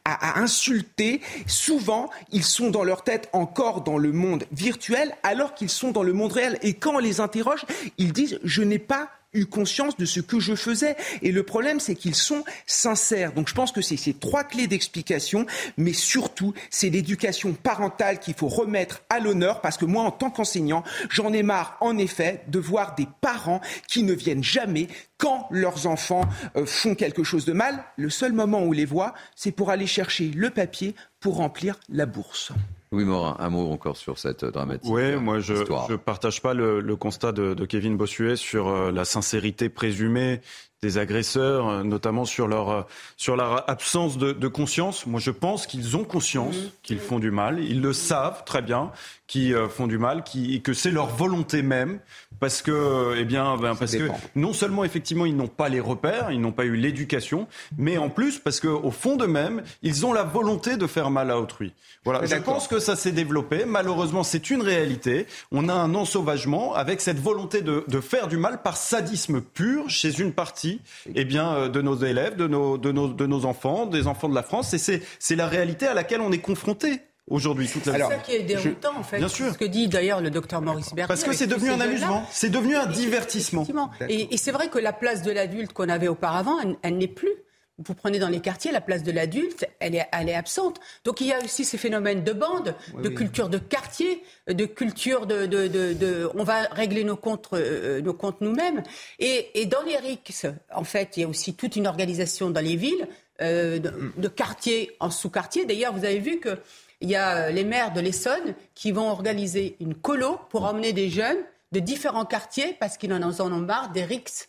[SPEAKER 5] à, insulter, souvent, ils sont dans leur tête encore dans le monde virtuel alors qu'ils sont dans le monde réel. Et quand on les interroge, ils disent, je n'ai pas eu conscience de ce que je faisais. Et le problème, c'est qu'ils sont sincères. Donc je pense que c'est ces trois clés d'explication, mais surtout, c'est l'éducation parentale qu'il faut remettre à l'honneur, parce que moi, en tant qu'enseignant, j'en ai marre, en effet, de voir des parents qui ne viennent jamais quand leurs enfants euh, font quelque chose de mal. Le seul moment où on les voit, c'est pour aller chercher le papier pour remplir la bourse.
[SPEAKER 1] Oui, Morin, un mot encore sur cette dramatique.
[SPEAKER 6] Oui, moi je ne partage pas le, constat de, de, Kevin Bossuet sur euh, la sincérité présumée des agresseurs, euh, notamment sur leur, euh, sur leur absence de, de conscience. Moi, je pense qu'ils ont conscience mmh. qu'ils font du mal. Ils le savent très bien qu'ils font du mal, qui, et que c'est leur volonté même, parce que, eh bien, ben, parce que non seulement effectivement ils n'ont pas les repères, ils n'ont pas eu l'éducation, mais en plus parce qu'au fond d'eux-mêmes, ils ont la volonté de faire mal à autrui. Voilà. Je pense que ça s'est développé. Malheureusement, c'est une réalité. On a un ensauvagement avec cette volonté de, de, faire du mal par sadisme pur chez une partie eh bien, euh, de nos élèves, de nos, de, nos, de nos enfants, des enfants de la France. Et c'est la réalité à laquelle on est confronté aujourd'hui toute
[SPEAKER 4] la C'est ça qui est déroutant en fait.
[SPEAKER 6] Bien sûr.
[SPEAKER 4] Ce que dit d'ailleurs le docteur Maurice Berthier.
[SPEAKER 6] Parce que c'est devenu un amusement, c'est devenu un divertissement.
[SPEAKER 4] Et, et c'est vrai que la place de l'adulte qu'on avait auparavant, elle n'est plus vous prenez dans les quartiers, la place de l'adulte, elle est, elle est absente. Donc il y a aussi ces phénomènes de bande, de culture de quartier, de culture de, de, de, on va régler nos comptes, euh, nos comptes nous-mêmes. Et, et, dans les RICS, en fait, il y a aussi toute une organisation dans les villes euh, de, de quartiers en sous-quartiers. D'ailleurs, vous avez vu que il y a euh, les maires de l'Essonne qui vont organiser une colo pour emmener des jeunes de différents quartiers parce qu'ils en ont marre des RICS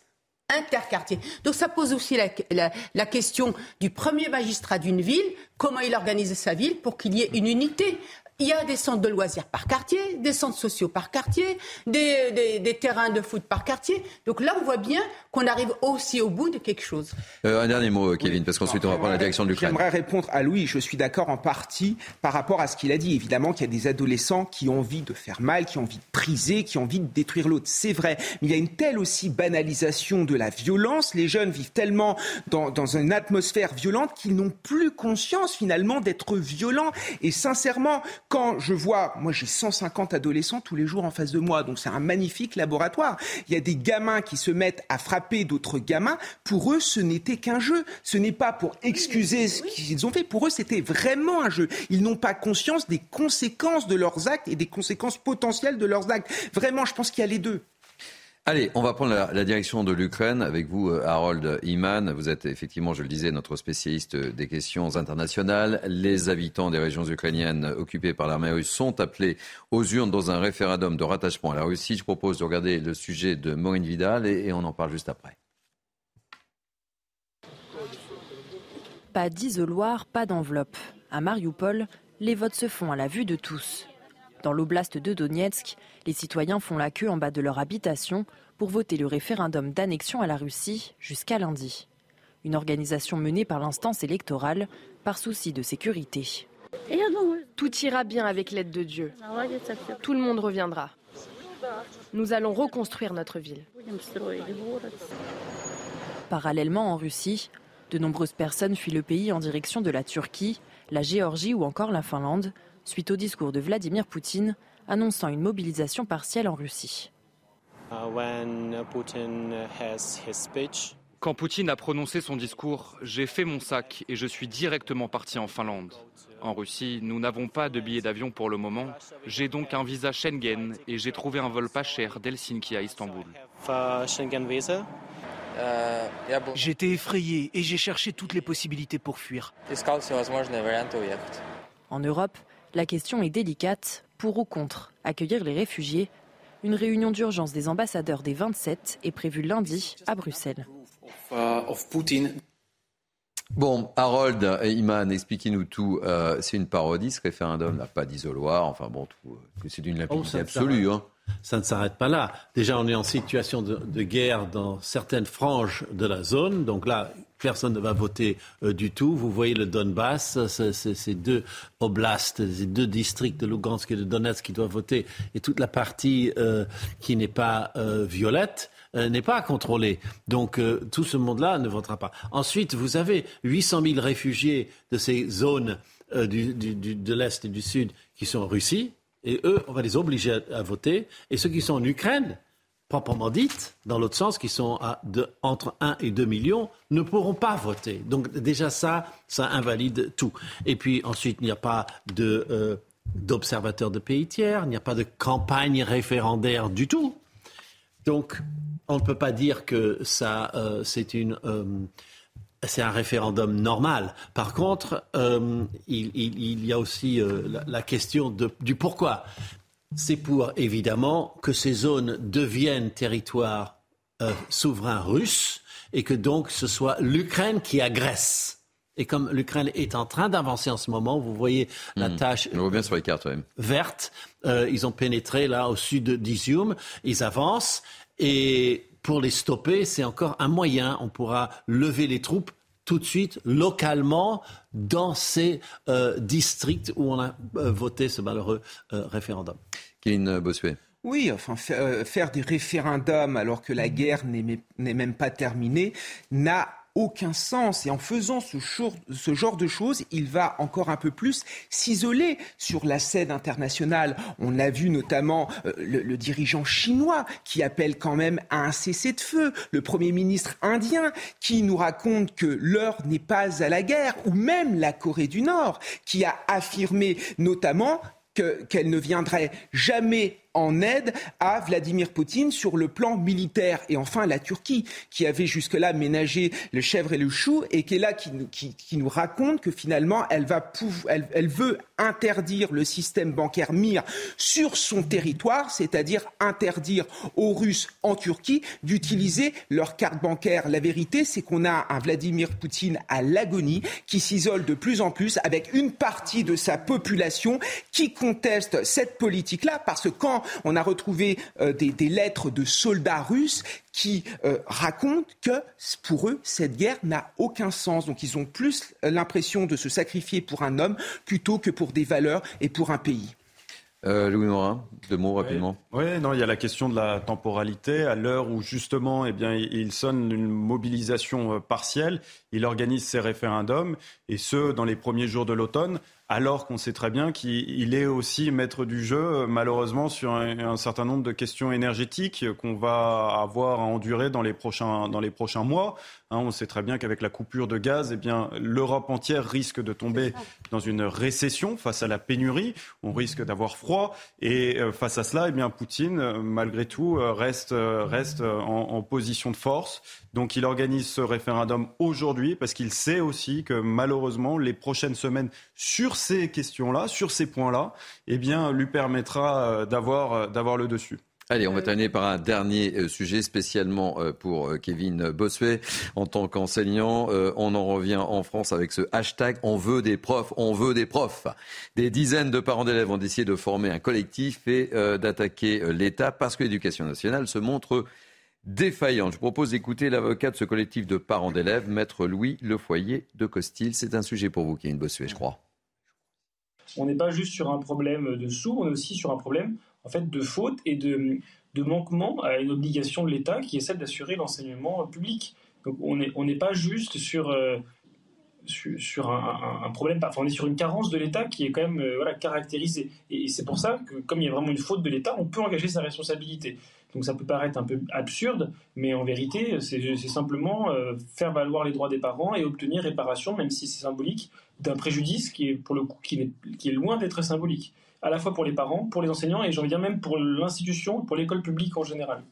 [SPEAKER 4] interquartier. Donc ça pose aussi la, question du premier magistrat d'une ville, comment il organise sa ville pour qu'il y ait une unité. Il y a des centres de loisirs par quartier, des centres sociaux par quartier, des, terrains de foot par quartier. Donc là, on voit bien qu'on arrive aussi au bout de quelque chose.
[SPEAKER 1] Euh, un dernier mot, Kevin, parce qu'ensuite on va prendre la direction de l'Ukraine.
[SPEAKER 5] J'aimerais répondre à Louis. Je suis d'accord en partie par rapport à ce qu'il a dit. Évidemment qu'il y a des adolescents qui ont envie de faire mal, qui ont envie de priser, qui ont envie de détruire l'autre. C'est vrai. Mais il y a une telle aussi banalisation de la violence. Les jeunes vivent tellement dans, dans une atmosphère violente qu'ils n'ont plus conscience finalement d'être violents. Et sincèrement, quand je vois, moi j'ai 150 adolescents tous les jours en face de moi, donc c'est un magnifique laboratoire. Il y a des gamins qui se mettent à frapper d'autres gamins. Pour eux, ce n'était qu'un jeu. Ce n'est pas pour excuser ce qu'ils ont fait. Pour eux, c'était vraiment un jeu. Ils n'ont pas conscience des conséquences de leurs actes et des conséquences potentielles de leurs actes. Vraiment, je pense qu'il y a les deux.
[SPEAKER 1] Allez, on va prendre la, direction de l'Ukraine avec vous, euh, Harold Iman. Vous êtes effectivement, je le disais, notre spécialiste des questions internationales. Les habitants des régions ukrainiennes occupées par l'armée russe sont appelés aux urnes dans un référendum de rattachement à la Russie. Je propose de regarder le sujet de Maureen Vidal et, on en parle juste après.
[SPEAKER 8] Pas d'isoloir, pas d'enveloppe. À Mariupol, les votes se font à la vue de tous. Dans l'oblast de Donetsk, les citoyens font la queue en bas de leur habitation pour voter le référendum d'annexion à la Russie jusqu'à lundi. Une organisation menée par l'instance électorale par souci de sécurité.
[SPEAKER 16] Tout ira bien avec l'aide de Dieu. Tout le monde reviendra. Nous allons reconstruire notre ville.
[SPEAKER 8] Parallèlement en Russie, de nombreuses personnes fuient le pays en direction de la Turquie, la Géorgie ou encore la Finlande suite au discours de Vladimir Poutine annonçant une mobilisation partielle en Russie.
[SPEAKER 17] Uh, Quand Poutine a prononcé son discours, j'ai fait mon sac et je suis directement parti en Finlande. En Russie, nous n'avons pas de billets d'avion pour le moment. J'ai donc un visa Schengen et j'ai trouvé un vol pas cher d'Helsinki à Istanbul.
[SPEAKER 18] J'étais effrayé et j'ai cherché toutes les possibilités pour fuir.
[SPEAKER 8] En Europe, la question est délicate, pour ou contre accueillir les réfugiés? Une réunion d'urgence des ambassadeurs des 27 est prévue lundi à Bruxelles.
[SPEAKER 1] Bon, Harold et Iman, expliquez-nous tout. Euh, c'est une parodie, ce référendum n'a pas d'isoloir. Enfin bon, c'est d'une limpidité oh, absolue. Hein.
[SPEAKER 19] Ça ne s'arrête pas là. Déjà, on est en situation de, guerre dans certaines franges de la zone. Donc là, personne ne va voter euh, du tout. Vous voyez le Donbass, ces deux oblasts, ces deux districts de Lugansk et de Donetsk qui doivent voter, et toute la partie euh, qui n'est pas euh, violette. n'est pas contrôlée. Donc tout ce monde-là ne votera pas. Ensuite, vous avez 800 000 réfugiés de ces zones de l'Est et du Sud qui sont en Russie. Et eux, on va les obliger à, voter. Et ceux qui sont en Ukraine, proprement dite, dans l'autre sens, qui sont entre 1 et 2 millions, ne pourront pas voter. Donc déjà ça, ça invalide tout. Et puis ensuite, il n'y a pas de, euh, d'observateurs de pays tiers, il n'y a pas de campagne référendaire du tout. Donc on ne peut pas dire que ça, euh, c'est une... Euh, c'est un référendum normal. Par contre, euh, il, y a aussi euh, la, question du pourquoi. C'est pour, évidemment, que ces zones deviennent territoire euh, souverain russe et que donc ce soit l'Ukraine qui agresse. Et comme l'Ukraine est en train d'avancer en ce moment, vous voyez la hmm. tâche
[SPEAKER 1] sur les cartes,
[SPEAKER 19] verte. ils ont pénétré là au sud d'Izium. Ils avancent. Et pour les stopper, c'est encore un moyen. On pourra lever les troupes tout de suite, localement, dans ces euh, districts où on a euh, voté ce malheureux euh, référendum.
[SPEAKER 1] Kevin Bossuet.
[SPEAKER 5] Oui, enfin, faire des référendums alors que la guerre n'est même pas terminée n'a aucun sens. Et en faisant ce, genre de choses, il va encore un peu plus s'isoler sur la scène internationale. On a vu notamment euh, le, dirigeant chinois qui appelle quand même à un cessez-de-feu, le Premier ministre indien qui nous raconte que l'heure n'est pas à la guerre, ou même la Corée du Nord qui a affirmé notamment qu'elle ne viendrait jamais en aide à Vladimir Poutine sur le plan militaire. Et enfin, la Turquie, qui avait jusque-là ménagé le chèvre et le chou, et qui est là, qui, nous raconte que finalement, elle, va elle, elle veut interdire le système bancaire MIR sur son territoire, c'est-à-dire interdire aux Russes en Turquie d'utiliser leur carte bancaire. La vérité, c'est qu'on a un Vladimir Poutine à l'agonie qui s'isole de plus en plus avec une partie de sa population qui conteste cette politique-là parce que quand on a retrouvé euh, des, lettres de soldats russes qui euh, racontent que pour eux, cette guerre n'a aucun sens. Donc ils ont plus l'impression de se sacrifier pour un homme plutôt que pour des valeurs et pour un pays.
[SPEAKER 1] Euh, Louis Morin, deux mots rapidement.
[SPEAKER 6] Oui, non, il y a la question de la temporalité. À l'heure où justement, eh bien, il sonne une mobilisation partielle, il organise ses référendums, et ce, dans les premiers jours de l'automne, alors qu'on sait très bien qu'il est aussi maître du jeu, malheureusement, sur un, certain nombre de questions énergétiques qu'on va avoir à endurer dans les prochains, dans les prochains mois. Hein, on sait très bien qu'avec la coupure de gaz, eh bien, l'Europe entière risque de tomber dans une récession face à la pénurie. On risque d'avoir froid. Et euh, face à cela, eh bien, Poutine, euh, malgré tout, euh, reste, reste en, en position de force. Donc il organise ce référendum aujourd'hui parce qu'il sait aussi que malheureusement les prochaines semaines sur ces questions-là, sur ces points-là, eh bien lui permettra d'avoir d'avoir le dessus.
[SPEAKER 1] Allez, on va terminer par un dernier euh, sujet spécialement pour Kevin Bossuet. En tant qu'enseignant, on en revient en France avec ce hashtag On veut des profs, on veut des profs. Des dizaines de parents d'élèves ont décidé de former un collectif et d'attaquer l'État parce que l'éducation nationale se montre défaillante. Je propose d'écouter l'avocat de ce collectif de parents d'élèves, maître Louis Lefoyer de Costil. C'est un sujet pour vous une Bossuet, je crois.
[SPEAKER 20] On n'est pas juste sur un problème de sous, on est aussi sur un problème en fait de faute et de, de manquement à une obligation de l'État qui est celle d'assurer l'enseignement public. Donc on n'est pas juste sur, euh, un, problème, enfin on est sur une carence de l'État qui est quand même euh, voilà, caractérisée. Et, c'est pour ça que comme il y a vraiment une faute de l'État, on peut engager sa responsabilité. Donc ça peut paraître un peu absurde, mais en vérité, c'est simplement euh, faire valoir les droits des parents et obtenir réparation, même si c'est symbolique, d'un préjudice qui est pour le coup qui est loin d'être symbolique, à la fois pour les parents, pour les enseignants et j'en viens même pour l'institution, pour l'école publique en général.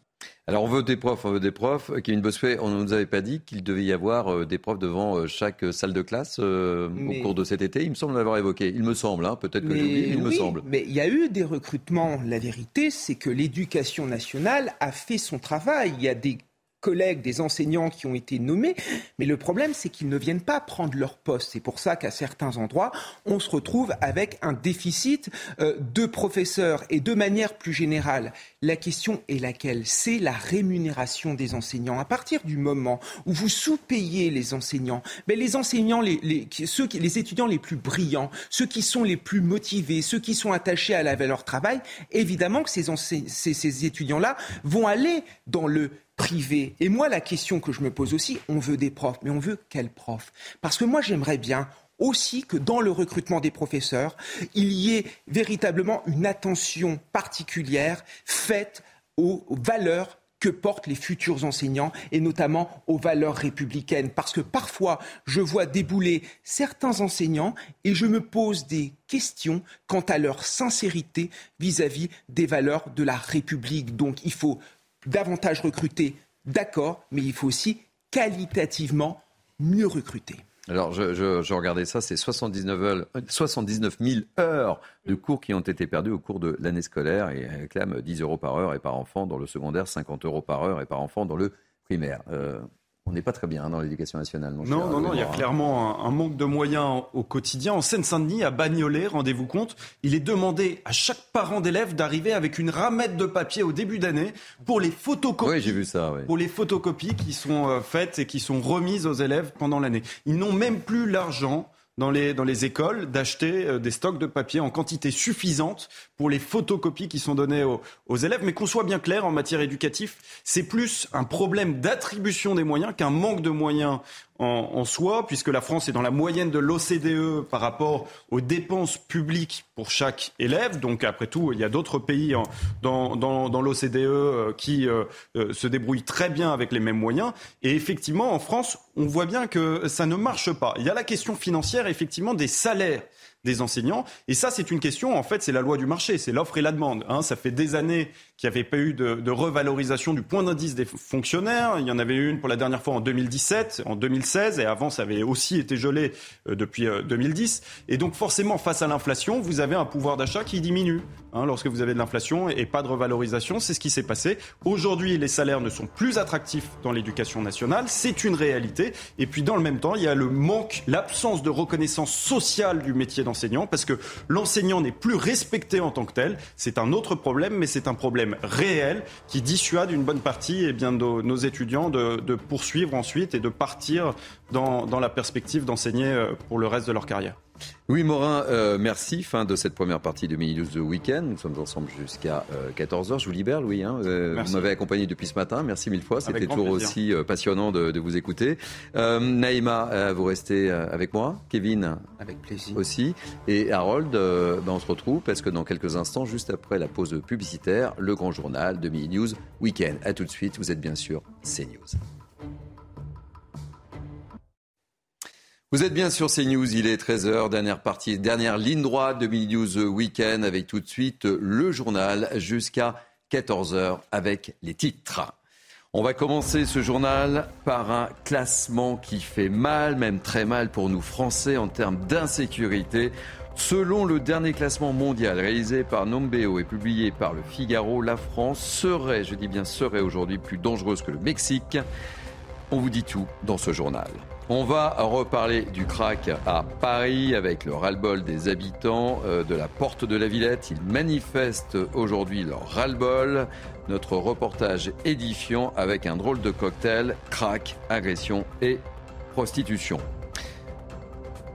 [SPEAKER 1] Alors on veut des profs, on veut des profs. Kevin Bossuet, on ne nous avait pas dit qu'il devait y avoir euh, des profs devant euh, chaque salle de classe euh, au cours de cet été. Il me semble l'avoir évoqué. Il me semble, hein, peut-être que j'oublie, il me semble.
[SPEAKER 5] Mais il y a eu des recrutements. La vérité, c'est que l'éducation nationale a fait son travail. Il y a des collègues, des enseignants qui ont été nommés, mais le problème, c'est qu'ils ne viennent pas prendre leur poste. C'est pour ça qu'à certains endroits, on se retrouve avec un déficit euh, de professeurs. Et de manière plus générale, la question est laquelle? C'est la rémunération des enseignants. À partir du moment où vous sous-payez les enseignants, mais les enseignants, les, ceux qui, les étudiants les plus brillants, ceux qui sont les plus motivés, ceux qui sont attachés à la valeur travail, évidemment que ces, ces, ces étudiants-là vont aller dans le privé. Et moi, la question que je me pose aussi, on veut des profs, mais on veut quels profs? Parce que moi, j'aimerais bien aussi que dans le recrutement des professeurs, il y ait véritablement une attention particulière faite aux valeurs que portent les futurs enseignants et notamment aux valeurs républicaines. Parce que parfois, je vois débouler certains enseignants et je me pose des questions quant à leur sincérité vis-à-vis -vis des valeurs de la République. Donc il faut davantage recruter, d'accord, mais il faut aussi qualitativement mieux recruter.
[SPEAKER 1] Alors, je, regardais ça, c'est 79, 79 000 heures de cours qui ont été perdus au cours de l'année scolaire et réclament 10 euros par heure et par enfant dans le secondaire, 50 euros par heure et par enfant dans le primaire. Euh, on n'est pas très bien hein, dans l'éducation nationale.
[SPEAKER 6] non, non, non, il y a clairement un, manque de moyens au quotidien. En Seine-Saint-Denis, à Bagnolet, rendez-vous compte, il est demandé à chaque parent d'élève d'arriver avec une ramette de papier au début d'année pour les photocopies.
[SPEAKER 1] Oui, j'ai vu ça.
[SPEAKER 6] Pour les photocopies qui sont euh, faites et qui sont remises aux élèves pendant l'année. Ils n'ont même plus l'argent dans les, dans les écoles d'acheter euh, des stocks de papier en quantité suffisante pour les photocopies qui sont données aux, aux élèves. Mais qu'on soit bien clair en matière éducative, c'est plus un problème d'attribution des moyens qu'un manque de moyens en, soi, puisque la France est dans la moyenne de l'OCDE par rapport aux dépenses publiques pour chaque élève. Donc, après tout, il y a d'autres pays dans, dans, l'OCDE euh, qui euh, euh, se débrouillent très bien avec les mêmes moyens. Et effectivement, en France, on voit bien que ça ne marche pas. Il y a la question financière, effectivement, des salaires enseignants. Et ça, c'est une question, en fait, c'est la loi du marché, c'est l'offre et la demande. Hein. Ça fait des années qu'il n'y avait pas eu de, revalorisation du point d'indice des fonctionnaires. Il y en avait une pour la dernière fois en 2017, en 2016, et avant, ça avait aussi été gelé euh, depuis 2010. Euh, et donc, forcément, face à l'inflation, vous avez un pouvoir d'achat qui diminue. Hein, lorsque vous avez de l'inflation et pas de revalorisation, c'est ce qui s'est passé. Aujourd'hui, les salaires ne sont plus attractifs dans l'éducation nationale, c'est une réalité. Et puis, dans le même temps, il y a le manque, l'absence de reconnaissance sociale du métier d'enseignant, parce que l'enseignant n'est plus respecté en tant que tel. C'est un autre problème, mais c'est un problème réel qui dissuade une bonne partie eh de nos, étudiants de, poursuivre ensuite et de partir dans, dans la perspective d'enseigner euh, pour le reste de leur carrière.
[SPEAKER 1] Louis Morin, euh, merci. Fin de cette première partie de Mini News de Week-end. Nous sommes ensemble jusqu'à 14h. Euh, Je vous libère, Louis. Hein. Euh, vous m'avez accompagné depuis ce matin. Merci mille fois. C'était toujours aussi passionnant de, vous écouter. Naïma, vous restez avec moi. Kevin,
[SPEAKER 5] avec plaisir
[SPEAKER 1] aussi. Et Harold, ben, on se retrouve parce que dans quelques instants, juste après la pause publicitaire, le grand journal de Mini News Week-end. A tout de suite. Vous êtes bien sûr CNews. Vous êtes bien sur CNews, il est 13h, dernière partie, dernière ligne droite de Mini News Weekend avec tout de suite le journal jusqu'à 14h avec les titres. On va commencer ce journal par un classement qui fait mal, même très mal pour nous Français en termes d'insécurité. Selon le dernier classement mondial réalisé par Nombeo et publié par le Figaro, la France serait, je dis bien serait aujourd'hui plus dangereuse que le Mexique. On vous dit tout dans ce journal. On va reparler du crack à Paris avec le ras-le-bol des habitants euh, de la porte de la Villette. Ils manifestent aujourd'hui leur ras-le-bol. Notre reportage édifiant avec un drôle de cocktail, crack, agression et prostitution.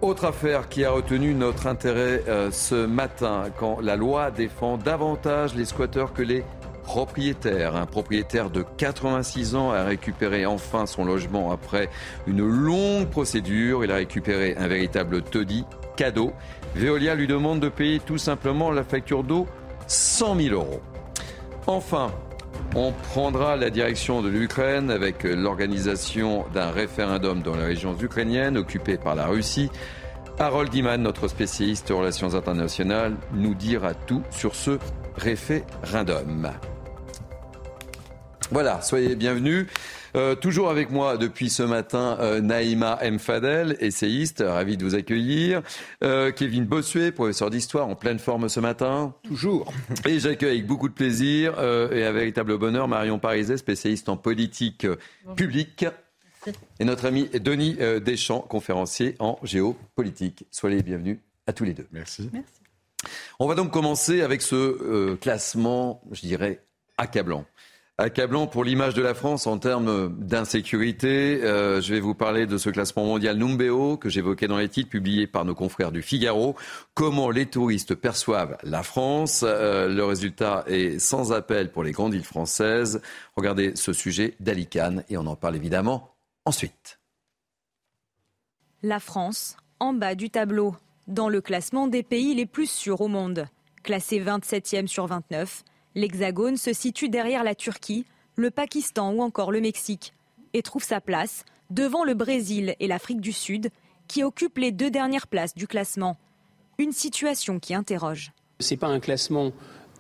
[SPEAKER 1] Autre affaire qui a retenu notre intérêt euh, ce matin, quand la loi défend davantage les squatteurs que les propriétaire. Un propriétaire de 86 ans a récupéré enfin son logement après une longue procédure. Il a récupéré un véritable taudis cadeau. Veolia lui demande de payer tout simplement la facture d'eau 100 000 euros. Enfin, on prendra la direction de l'Ukraine avec l'organisation d'un référendum dans les régions ukrainiennes occupées par la Russie. Harold Iman, notre spécialiste en relations internationales, nous dira tout sur ce référendum. Voilà, soyez bienvenus. Euh, toujours avec moi depuis ce matin, euh, Naïma Mfadel, essayiste, ravi de vous accueillir. Euh, Kevin Bossuet, professeur d'histoire, en pleine forme ce matin.
[SPEAKER 5] Toujours.
[SPEAKER 1] Et j'accueille avec beaucoup de plaisir et un véritable bonheur Marion Pariset, spécialiste en politique publique. Et notre ami Denis Deschamps, conférencier en géopolitique. Soyez les bienvenus à tous les deux.
[SPEAKER 21] Merci. Merci.
[SPEAKER 1] On va donc commencer avec ce classement, je dirais, accablant accablant pour l'image de la France en termes d'insécurité. Euh, je vais vous parler de ce classement mondial Numbeo que j'évoquais dans les titres publiés par nos confrères du Figaro. Comment les touristes perçoivent la France. Euh, le résultat est sans appel pour les grandes îles françaises. Regardez ce sujet d'Alicane et on en parle évidemment ensuite.
[SPEAKER 22] La France, en bas du tableau, dans le classement des pays les plus sûrs au monde. Classé 27e sur 29, L'Hexagone se situe derrière la Turquie, le Pakistan ou encore le Mexique et trouve sa place devant le Brésil et l'Afrique du Sud qui occupent les deux dernières places du classement. Une situation qui interroge.
[SPEAKER 23] Ce n'est pas un classement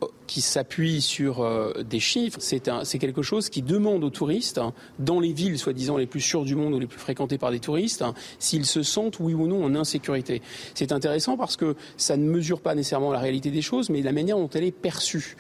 [SPEAKER 23] euh, qui s'appuie sur euh, des chiffres, c'est quelque chose qui demande aux touristes, dans les villes soi-disant les plus sûres du monde ou les plus fréquentées par des touristes, s'ils se sentent oui ou non en insécurité. C'est intéressant parce que ça ne mesure pas nécessairement la réalité des choses, mais la manière dont elle est perçue.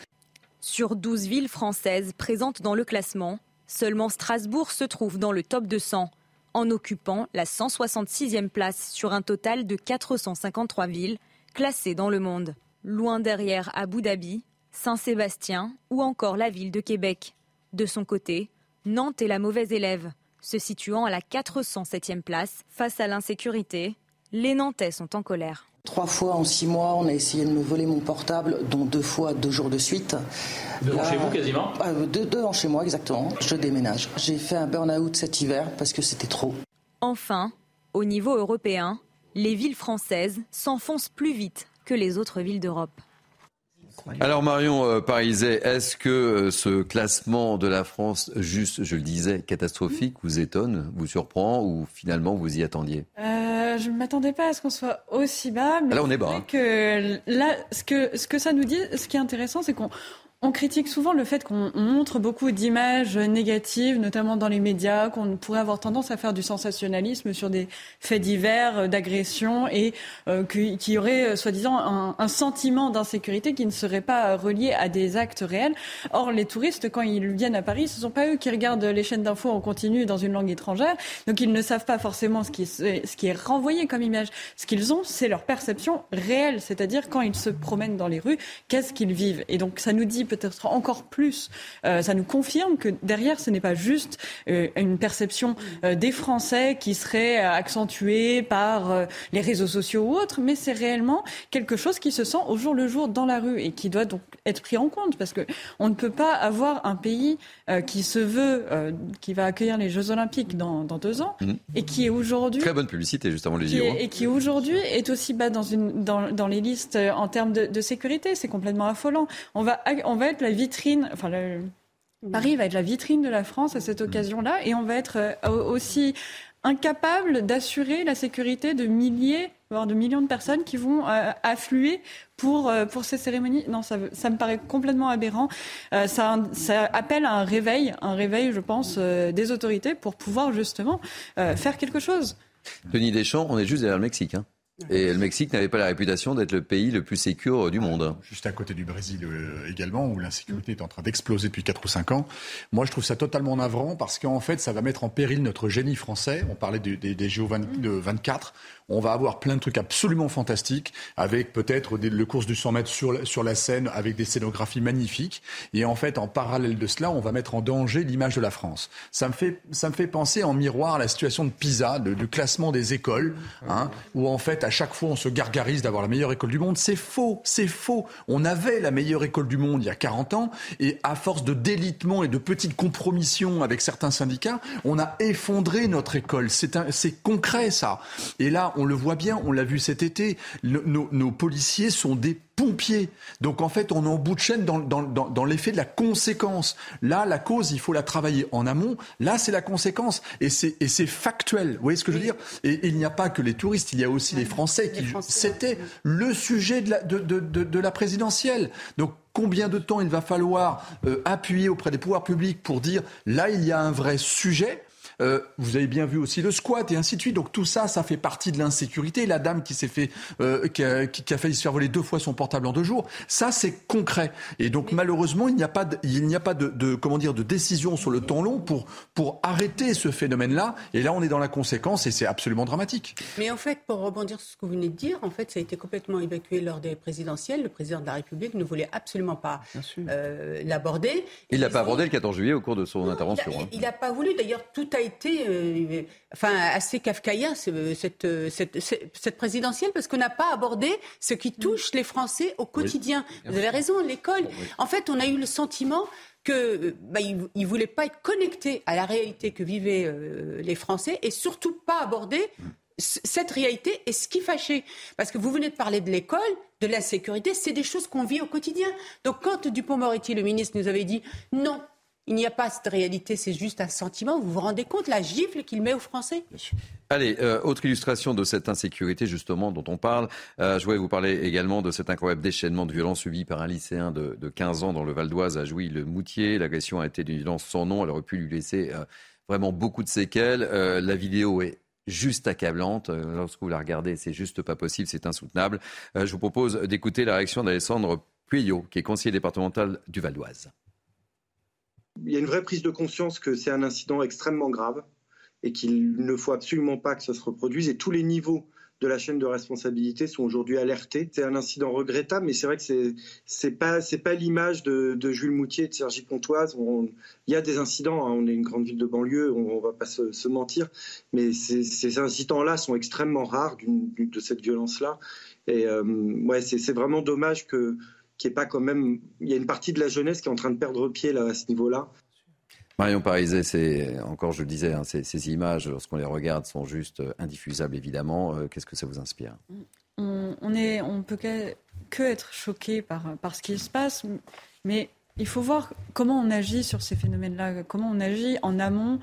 [SPEAKER 22] Sur 12 villes françaises présentes dans le classement, seulement Strasbourg se trouve dans le top 200, en occupant la 166e place sur un total de 453 villes classées dans le monde. Loin derrière Abu Dhabi, Saint-Sébastien ou encore la ville de Québec. De son côté, Nantes est la mauvaise élève, se situant à la 407e place face à l'insécurité. Les Nantais sont en colère.
[SPEAKER 24] Trois fois en six mois, on a essayé de me voler mon portable, dont deux fois deux jours de suite.
[SPEAKER 25] Devant chez vous quasiment
[SPEAKER 24] euh, deux, chez moi exactement. Je déménage. J'ai fait un burn-out cet hiver parce que c'était trop.
[SPEAKER 22] Enfin, au niveau européen, les villes françaises s'enfoncent plus vite que les autres villes d'Europe.
[SPEAKER 1] Alors Marion euh, Pariset, est-ce que euh, ce classement de la France, juste, je le disais, catastrophique, vous étonne, vous surprend ou finalement vous y attendiez?
[SPEAKER 26] Euh, Je ne m'attendais pas à ce qu'on soit aussi bas.
[SPEAKER 1] Mais là, on est bas. Hein.
[SPEAKER 26] Que, là, ce que, ce que ça nous dit, ce qui est intéressant, c'est qu'on on critique souvent le fait qu'on montre beaucoup d'images négatives, notamment dans les médias, qu'on pourrait avoir tendance à faire du sensationnalisme sur des faits divers, euh, d'agression, et euh, qu'il y aurait, euh, soi-disant, un, sentiment d'insécurité qui ne serait pas relié à des actes réels. Or, les touristes, quand ils viennent à Paris, ce ne sont pas eux qui regardent les chaînes d'infos en continu dans une langue étrangère, donc ils ne savent pas forcément ce qui, ce qui est renvoyé comme image. Ce qu'ils ont, c'est leur perception réelle, c'est-à-dire quand ils se promènent dans les rues, qu'est-ce qu'ils vivent? Et donc, ça nous dit peut-être encore plus. Euh, ça nous confirme que derrière, ce n'est pas juste euh, une perception euh, des Français qui serait accentuée par les réseaux sociaux ou autres, mais c'est réellement quelque chose qui se sent au jour le jour dans la rue et qui doit donc être pris en compte parce que on ne peut pas avoir un pays qui se veut, qui va accueillir les Jeux Olympiques dans, deux ans mmh. et qui est aujourd'hui
[SPEAKER 1] très bonne publicité justement les JO
[SPEAKER 26] et qui aujourd'hui est aussi bas dans une dans, dans les listes en termes de, de sécurité. C'est complètement affolant. On va on va va être la vitrine, enfin Paris va être la vitrine de la France à cette mm. occasion-là, et on va être euh, aussi incapable d'assurer la sécurité de milliers, voire de millions de personnes qui vont euh, affluer pour, euh, pour ces cérémonies. Non, ça, ça me paraît complètement aberrant. ça, ça, appelle à un réveil, un réveil, je pense, des autorités pour pouvoir justement faire quelque chose.
[SPEAKER 1] Denis Deschamps, on est juste derrière le Mexique. Hein. Et le Mexique n'avait pas la réputation d'être le pays le plus sécur du monde.
[SPEAKER 21] Juste à côté du Brésil euh, également, où l'insécurité est en train d'exploser depuis 4 ou 5 ans. Moi, je trouve ça totalement navrant parce qu'en fait, ça va mettre en péril notre génie français. On parlait des, des, des JO de 24 on va avoir plein de trucs absolument fantastiques, avec peut-être le course du 100 mètres sur, sur la scène, avec des scénographies magnifiques. Et en fait, en parallèle de cela, on va mettre en danger l'image de la France. Ça me fait, ça me fait penser en miroir à la situation de Pisa, du classement des écoles, hein, où en fait, à chaque fois, on se gargarise d'avoir la meilleure école du monde. C'est faux, c'est faux. On avait la meilleure école du monde il y a 40 ans, et à force de délitement et de petites compromissions avec certains syndicats, on a effondré notre école. C'est concret, ça. Et là, on le voit bien, on l'a vu cet été, nos, policiers sont des pompiers. Donc en fait, on est en bout de chaîne dans, l'effet de la conséquence. Là, la cause, il faut la travailler en amont. Là, c'est la conséquence. Et c'est factuel. Vous voyez ce que je veux dire? Et il n'y a pas que les touristes, il y a aussi les Français. qui C'était le sujet de la, de, de la présidentielle. Donc
[SPEAKER 27] combien de temps il va falloir euh, appuyer auprès des pouvoirs publics pour dire là il y a un vrai sujet? Euh, vous avez bien vu aussi le squat et ainsi de suite. Donc tout ça, ça fait partie de l'insécurité. La dame qui s'est fait, euh, qui, a, qui, a, failli se faire voler deux fois son portable en deux jours, ça c'est concret. Et donc malheureusement, il n'y a pas, de, il n'y a pas de, de, comment dire, de décision sur le temps long pour pour arrêter ce phénomène-là. Et là, on est dans la conséquence et c'est absolument dramatique.
[SPEAKER 4] Mais en fait, pour rebondir sur ce que vous venez de dire, en fait, ça a été complètement évacué lors des présidentielles. Le président de la République ne voulait absolument pas euh, l'aborder.
[SPEAKER 1] Il l'a pas abordé le 14 juillet au cours de son intervention.
[SPEAKER 4] Il n'a hein. pas voulu. D'ailleurs, tout a été euh, enfin, assez kafkaïen, cette, cette, cette, présidentielle, parce qu'on n'a pas abordé ce qui touche les Français au quotidien. Vous avez raison, l'école. En fait, on a eu le sentiment que bah, ne voulaient pas être connectés à la réalité que vivaient euh, les Français et surtout pas aborder cette réalité et ce qui fâchait. Parce que vous venez de parler de l'école, de l'insécurité, c'est des choses qu'on vit au quotidien. Donc quand Dupont-Moretti, le ministre, nous avait dit non, il n'y a pas cette réalité, c'est juste un sentiment. Vous vous rendez compte la gifle qu'il met aux Français?
[SPEAKER 1] Allez, euh, autre illustration de cette insécurité justement dont on parle. Euh, je voulais vous parler également de cet incroyable déchaînement de violence subi par un lycéen de, 15 ans dans le Val d'Oise à Jouy-le-Moutier. L'agression a été d'une violence sans nom. Elle aurait pu lui laisser euh, vraiment beaucoup de séquelles. la vidéo est juste accablante. Lorsque vous la regardez, c'est juste pas possible, c'est insoutenable. je vous propose d'écouter la réaction d'Alessandre Pueyo, qui est conseiller départemental du Val d'Oise
[SPEAKER 15] il y a une vraie prise de conscience que c'est un incident extrêmement grave et qu'il ne faut absolument pas que ça se reproduise. Et tous les niveaux de la chaîne de responsabilité sont aujourd'hui alertés. C'est un incident regrettable, mais c'est vrai que c'est c'est pas l'image de, Jules Moutier, de Sergi Pontoise. il y a des incidents. Hein. on est une grande ville de banlieue, on, ne va pas se, mentir, mais ces, incidents-là sont extrêmement rares de cette violence-là. Et euh, ouais, c'est vraiment dommage que qui est pas quand même. Il y a une partie de la jeunesse qui est en train de perdre pied là, à ce niveau-là.
[SPEAKER 1] Marion Parizet, c'est encore, je le disais, hein, ces, images, lorsqu'on les regarde, sont juste euh, indiffusables, évidemment. Euh, qu'est-ce que ça vous inspire?
[SPEAKER 26] On, on, est, on peut que, que être choqué par, par ce qui se passe, mais il faut voir comment on agit sur ces phénomènes-là, comment on agit en amont.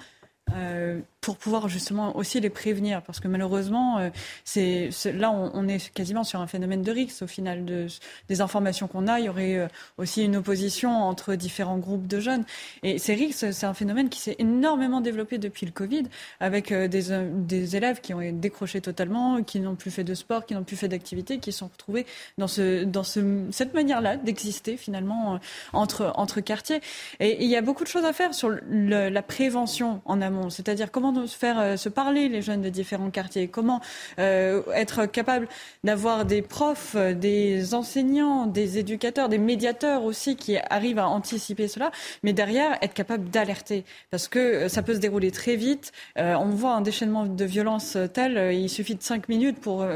[SPEAKER 26] Euh, pour pouvoir justement aussi les prévenir. Parce que malheureusement, euh, c'est, là, on, est quasiment sur un phénomène de risque. Au final, de, des informations qu'on a, il y aurait euh, aussi une opposition entre différents groupes de jeunes. Et ces risques, c'est un phénomène qui s'est énormément développé depuis le Covid, avec des, élèves qui ont décroché totalement, qui n'ont plus fait de sport, qui n'ont plus fait d'activité, qui sont retrouvés dans, ce, dans ce, cette manière-là d'exister finalement entre, quartiers. Et, il y a beaucoup de choses à faire sur la prévention en amont, c'est-à-dire comment se faire euh, se parler les jeunes de différents quartiers, comment euh, être capable d'avoir des profs, euh, des enseignants, des éducateurs, des médiateurs aussi qui arrivent à anticiper cela, mais derrière être capable d'alerter parce que ça peut se dérouler très vite. on voit un déchaînement de violence tel, il suffit de cinq minutes pour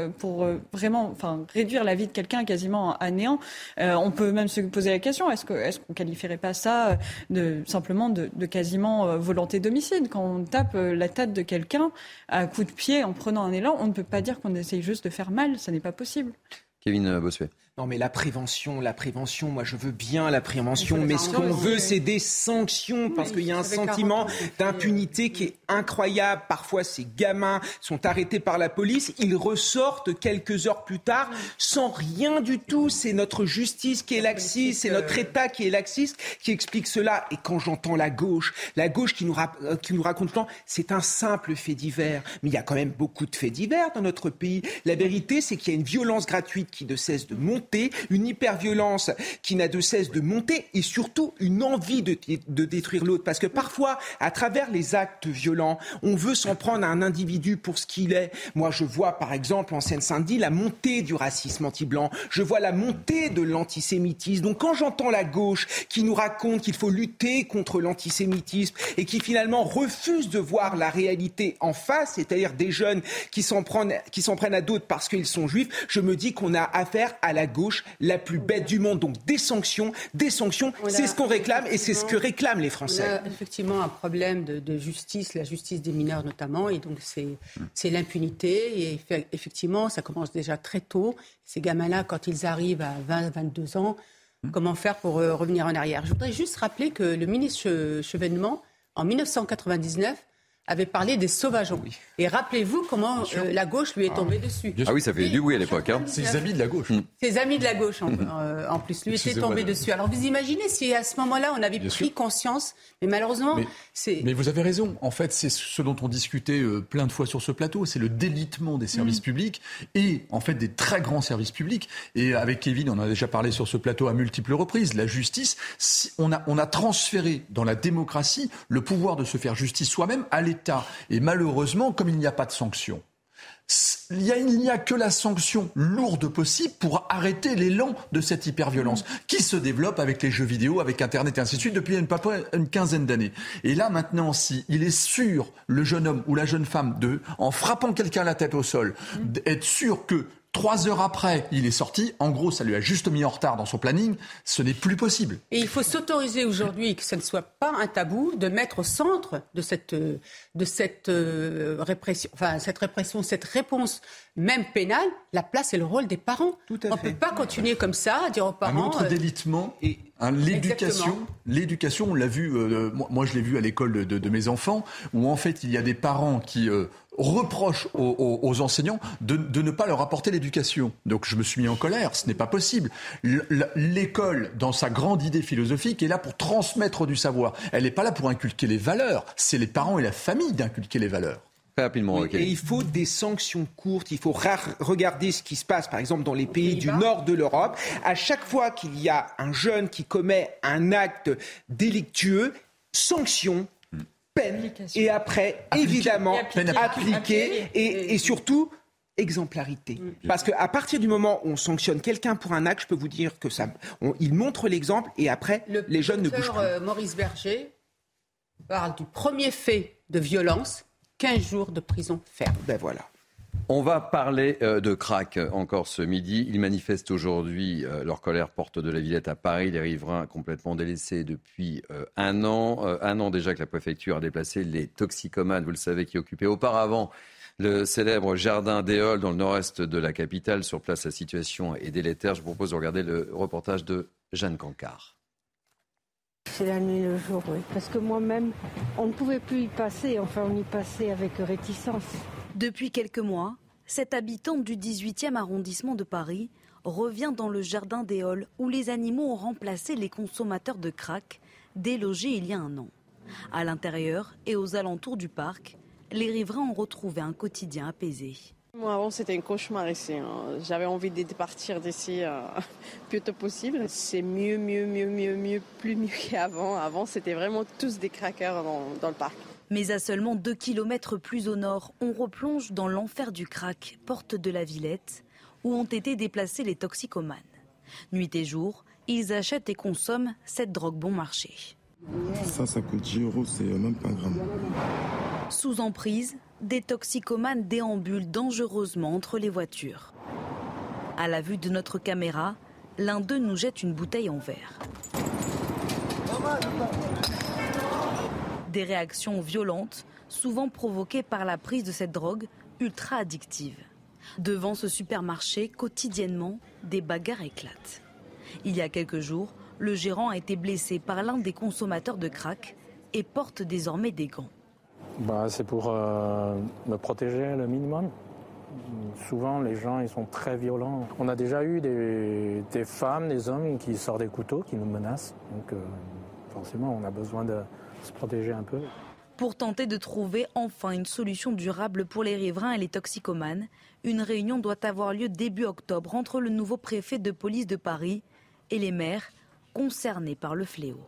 [SPEAKER 26] vraiment, réduire la vie de quelqu'un quasiment à néant. on peut même se poser la question est-ce que est-ce qu'on qualifierait pas ça de simplement de, de quasiment volonté d'homicide quand on tape la la tête de quelqu'un à coup de pied en prenant un élan, on ne peut pas dire qu'on essaye juste de faire mal, ça n'est pas possible.
[SPEAKER 1] Kevin Bossuet.
[SPEAKER 5] Non, mais la prévention, la prévention, moi je veux bien la prévention, mais, ce qu'on veut, c'est des sanctions, parce qu'il y a un sentiment d'impunité qui est incroyable. Parfois, ces gamins sont arrêtés par la police, ils ressortent quelques heures plus tard sans rien du tout. C'est notre justice qui est laxiste, c'est notre État qui est laxiste qui explique cela. Et quand j'entends la gauche, la gauche qui nous, euh, qui nous raconte tout c'est un simple fait divers. Mais il y a quand même beaucoup de faits divers dans notre pays. La vérité, c'est qu'il y a une violence gratuite qui ne cesse de monter une hyperviolence qui n'a de cesse de monter et surtout une envie de, de détruire l'autre. Parce que parfois, à travers les actes violents, on veut s'en prendre à un individu pour ce qu'il est. Moi, je vois par exemple en Seine-Saint-Denis la montée du racisme anti-blanc. Je vois la montée de l'antisémitisme. Donc quand j'entends la gauche qui nous raconte qu'il faut lutter contre l'antisémitisme et qui finalement refuse de voir la réalité en face, c'est-à-dire des jeunes qui s'en prennent, qui s'en prennent à d'autres parce qu'ils sont juifs, je me dis qu'on a affaire à la gauche la plus bête du monde. Donc des sanctions, des sanctions, c'est ce qu'on réclame et c'est ce que réclament les Français.
[SPEAKER 4] On a effectivement un problème de, justice, la justice des mineurs notamment, et donc c'est l'impunité. Et effectivement, ça commence déjà très tôt. Ces gamins-là, quand ils arrivent à 20, 22 ans, hmm. comment faire pour euh, revenir en arrière? Je voudrais juste rappeler que le ministre Chevènement, en 1999, avait parlé des sauvageons. Et rappelez-vous comment euh, la gauche lui est tombée dessus.
[SPEAKER 1] Ah oui, ça fait du bruit à l'époque. Hein.
[SPEAKER 21] Ses amis de la gauche.
[SPEAKER 4] Ses amis de la gauche, en, euh, en plus, lui étaient tombés dessus. Alors vous imaginez si à ce moment-là, on avait pris conscience, mais malheureusement, c'est...
[SPEAKER 21] Mais vous avez raison. En fait, c'est ce dont on discutait euh, plein de fois sur ce plateau, c'est le délitement des services mm. publics et en fait des très grands services publics. Et avec Kevin, on en a déjà parlé sur ce plateau à multiples reprises. La justice, on a, on a transféré dans la démocratie le pouvoir de se faire justice soi-même à l'État. Et malheureusement, comme il n'y a pas de sanction, il n'y a, que la sanction lourde possible pour arrêter l'élan de cette hyperviolence qui se développe avec les jeux vidéo, avec Internet et ainsi de suite depuis une, quinzaine d'années. Et là, maintenant, si il est sûr, le jeune homme ou la jeune femme, de, en frappant quelqu'un la tête au sol, d'être sûr que Trois heures après, il est sorti. En gros, ça lui a juste mis en retard dans son planning. Ce n'est plus possible.
[SPEAKER 4] Et il faut s'autoriser aujourd'hui que ce ne soit pas un tabou de mettre au centre de cette, euh, enfin cette répression, cette réponse même pénale, la place et le rôle des parents. On ne peut pas continuer comme ça à dire aux parents.
[SPEAKER 21] Un autre euh, délitement et Hein, l'éducation, l'éducation, on l'a vu, euh, moi, je l'ai vu à l'école de, mes enfants, où en fait il y a des parents qui euh, reprochent aux, enseignants de, ne pas leur apporter l'éducation. Donc je me suis mis en colère, ce n'est pas possible. L'école, dans sa grande idée philosophique, est là pour transmettre du savoir. Elle n'est pas là pour inculquer les valeurs, c'est les parents et la famille d'inculquer les valeurs.
[SPEAKER 1] Rapidement,
[SPEAKER 5] Et il faut des sanctions courtes. Il faut regarder ce qui se passe, par exemple, dans les pays du nord de l'Europe. À chaque fois qu'il y a un jeune qui commet un acte délictueux, sanction, peine, et après, évidemment, peine appliquée, et, surtout exemplarité. Parce qu'à partir du moment où on sanctionne quelqu'un pour un acte, je peux vous dire que ça, il montre l'exemple et après, les jeunes ne bougent plus.
[SPEAKER 4] Euh, Maurice Berger parle du premier fait de violence 15 jours de prison ferme.
[SPEAKER 5] Ben voilà.
[SPEAKER 1] On va parler euh, de crack encore ce midi. Ils manifestent aujourd'hui euh, leur colère porte de la Villette à Paris. Les riverains complètement délaissés depuis euh, un an. un an déjà que la préfecture a déplacé les toxicomanes, vous le savez, qui occupaient auparavant le célèbre jardin d'Éole dans le nord-est de la capitale. Sur place, la situation est délétère. Je vous propose de regarder le reportage de Jeanne Cancard.
[SPEAKER 9] C'est la nuit le jour, oui. Parce que moi-même, on ne pouvait plus y passer, enfin on y passait avec réticence.
[SPEAKER 10] Depuis quelques mois, cette habitante du 18e arrondissement de Paris revient dans le jardin des Halles où les animaux ont remplacé les consommateurs de crack délogés il y a un an. À l'intérieur et aux alentours du parc, les riverains ont retrouvé un quotidien apaisé.
[SPEAKER 11] Moi, avant, c'était un cauchemar ici. Hein. J'avais envie de partir d'ici euh, plus tôt possible. C'est mieux, mieux, mieux, mieux, mieux, plus mieux qu'avant. Avant, c'était vraiment tous des craqueurs dans, le parc.
[SPEAKER 10] Mais à seulement 2 km plus au nord, on replonge dans l'enfer du crack, porte de la Villette, où ont été déplacés les toxicomanes. Nuit et jour, ils achètent et consomment cette drogue bon marché.
[SPEAKER 12] Ça, ça coûte 10 euros, c'est même pas gramme.
[SPEAKER 10] Sous emprise, des toxicomanes déambulent dangereusement entre les voitures. À la vue de notre caméra, l'un d'eux nous jette une bouteille en verre. Des réactions violentes, souvent provoquées par la prise de cette drogue ultra addictive. Devant ce supermarché, quotidiennement, des bagarres éclatent. Il y a quelques jours, le gérant a été blessé par l'un des consommateurs de crack et porte désormais des gants.
[SPEAKER 13] Bah, c'est pour euh, me protéger le minimum. Souvent, les gens, ils sont très violents. On a déjà eu des, femmes, des hommes qui sortent des couteaux, qui nous menacent. Donc, euh, forcément, on a besoin de se protéger un peu.
[SPEAKER 10] Pour tenter de trouver enfin une solution durable pour les riverains et les toxicomanes, une réunion doit avoir lieu début octobre entre le nouveau préfet de police de Paris et les maires concernés par le fléau.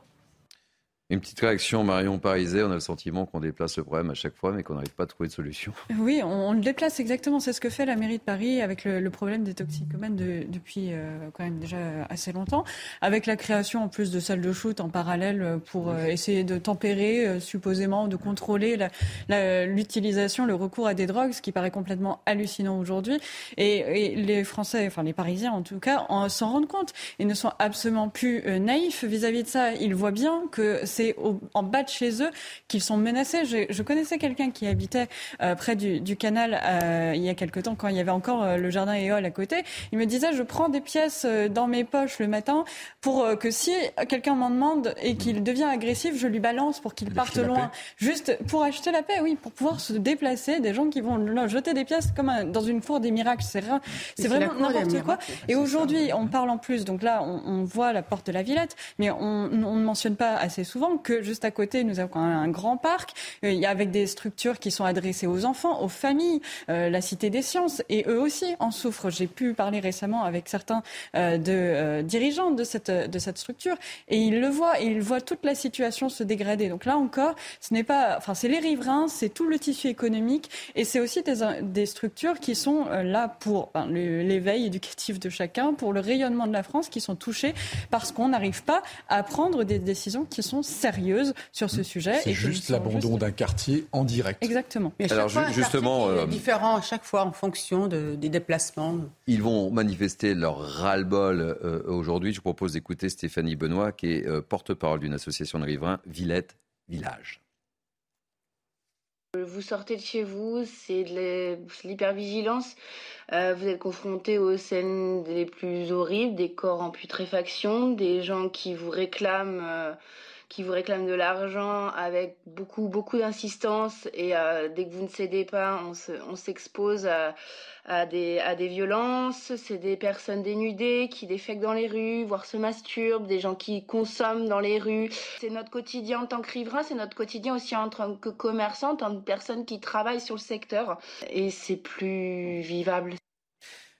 [SPEAKER 1] Une petite réaction, Marion Pariset. On a le sentiment qu'on déplace le problème à chaque fois, mais qu'on n'arrive pas à trouver de solution.
[SPEAKER 26] Oui, on, le déplace exactement. C'est ce que fait la mairie de Paris avec le, problème des toxicomanes depuis euh, quand même déjà assez longtemps. Avec la création en plus de salles de shoot en parallèle pour euh, essayer de tempérer, euh, supposément, de contrôler l'utilisation, le recours à des drogues, ce qui paraît complètement hallucinant aujourd'hui. Et, les Français, enfin les Parisiens en tout cas, s'en rendent compte. Ils ne sont absolument plus naïfs vis-à-vis -vis de ça. Ils voient bien que c'est en bas de chez eux qu'ils sont menacés. Je, connaissais quelqu'un qui habitait euh, près du, canal euh, il y a quelque temps, quand il y avait encore euh, le jardin éole à côté. Il me disait, je prends des pièces dans mes poches le matin pour que si quelqu'un m'en demande et qu'il devient agressif, je lui balance pour qu'il parte loin. Juste pour acheter la paix, oui, pour pouvoir se déplacer. Des gens qui vont jeter des pièces comme dans une four des miracles. C'est c'est vraiment n'importe quoi. Et aujourd'hui, on parle en plus, donc là, on, voit la porte de la Villette, mais on, ne mentionne pas assez souvent que juste à côté, nous avons un grand parc, euh, il avec des structures qui sont adressées aux enfants, aux familles, euh, la Cité des Sciences, et eux aussi en souffrent. J'ai pu parler récemment avec certains euh, de, dirigeants de cette, de cette structure, et ils le voient, et ils voient toute la situation se dégrader. Donc là encore, ce n'est pas, enfin, c'est les riverains, c'est tout le tissu économique, et c'est aussi des, des structures qui sont là pour l'éveil éducatif de chacun, pour le rayonnement de la France, qui sont touchés parce qu'on n'arrive pas à prendre des décisions qui sont sérieuses sur ce sujet.
[SPEAKER 21] C'est juste l'abandon d'un quartier en direct.
[SPEAKER 26] Exactement.
[SPEAKER 23] Mais Alors justement, euh, différent à chaque fois en fonction des déplacements.
[SPEAKER 1] Ils vont manifester leur ras-le-bol euh, aujourd'hui. Je vous propose d'écouter Stéphanie Benoît, qui est euh, porte-parole d'une association de riverains, Villette Village.
[SPEAKER 28] Vous sortez de chez vous, c'est de l'hypervigilance. Euh, vous êtes confronté aux scènes les plus horribles, des corps en putréfaction, des gens qui vous réclament, euh, qui vous réclament de l'argent avec beaucoup, beaucoup d'insistance. Et euh, dès que vous ne cédez pas, on s'expose à à des, à des violences, c'est des personnes dénudées qui défèquent dans les rues, voire se masturbent, des gens qui consomment dans les rues. C'est notre quotidien en tant que riverain, c'est notre quotidien aussi en tant que commerçant, en tant que personne qui travaille sur le secteur. Et c'est plus vivable.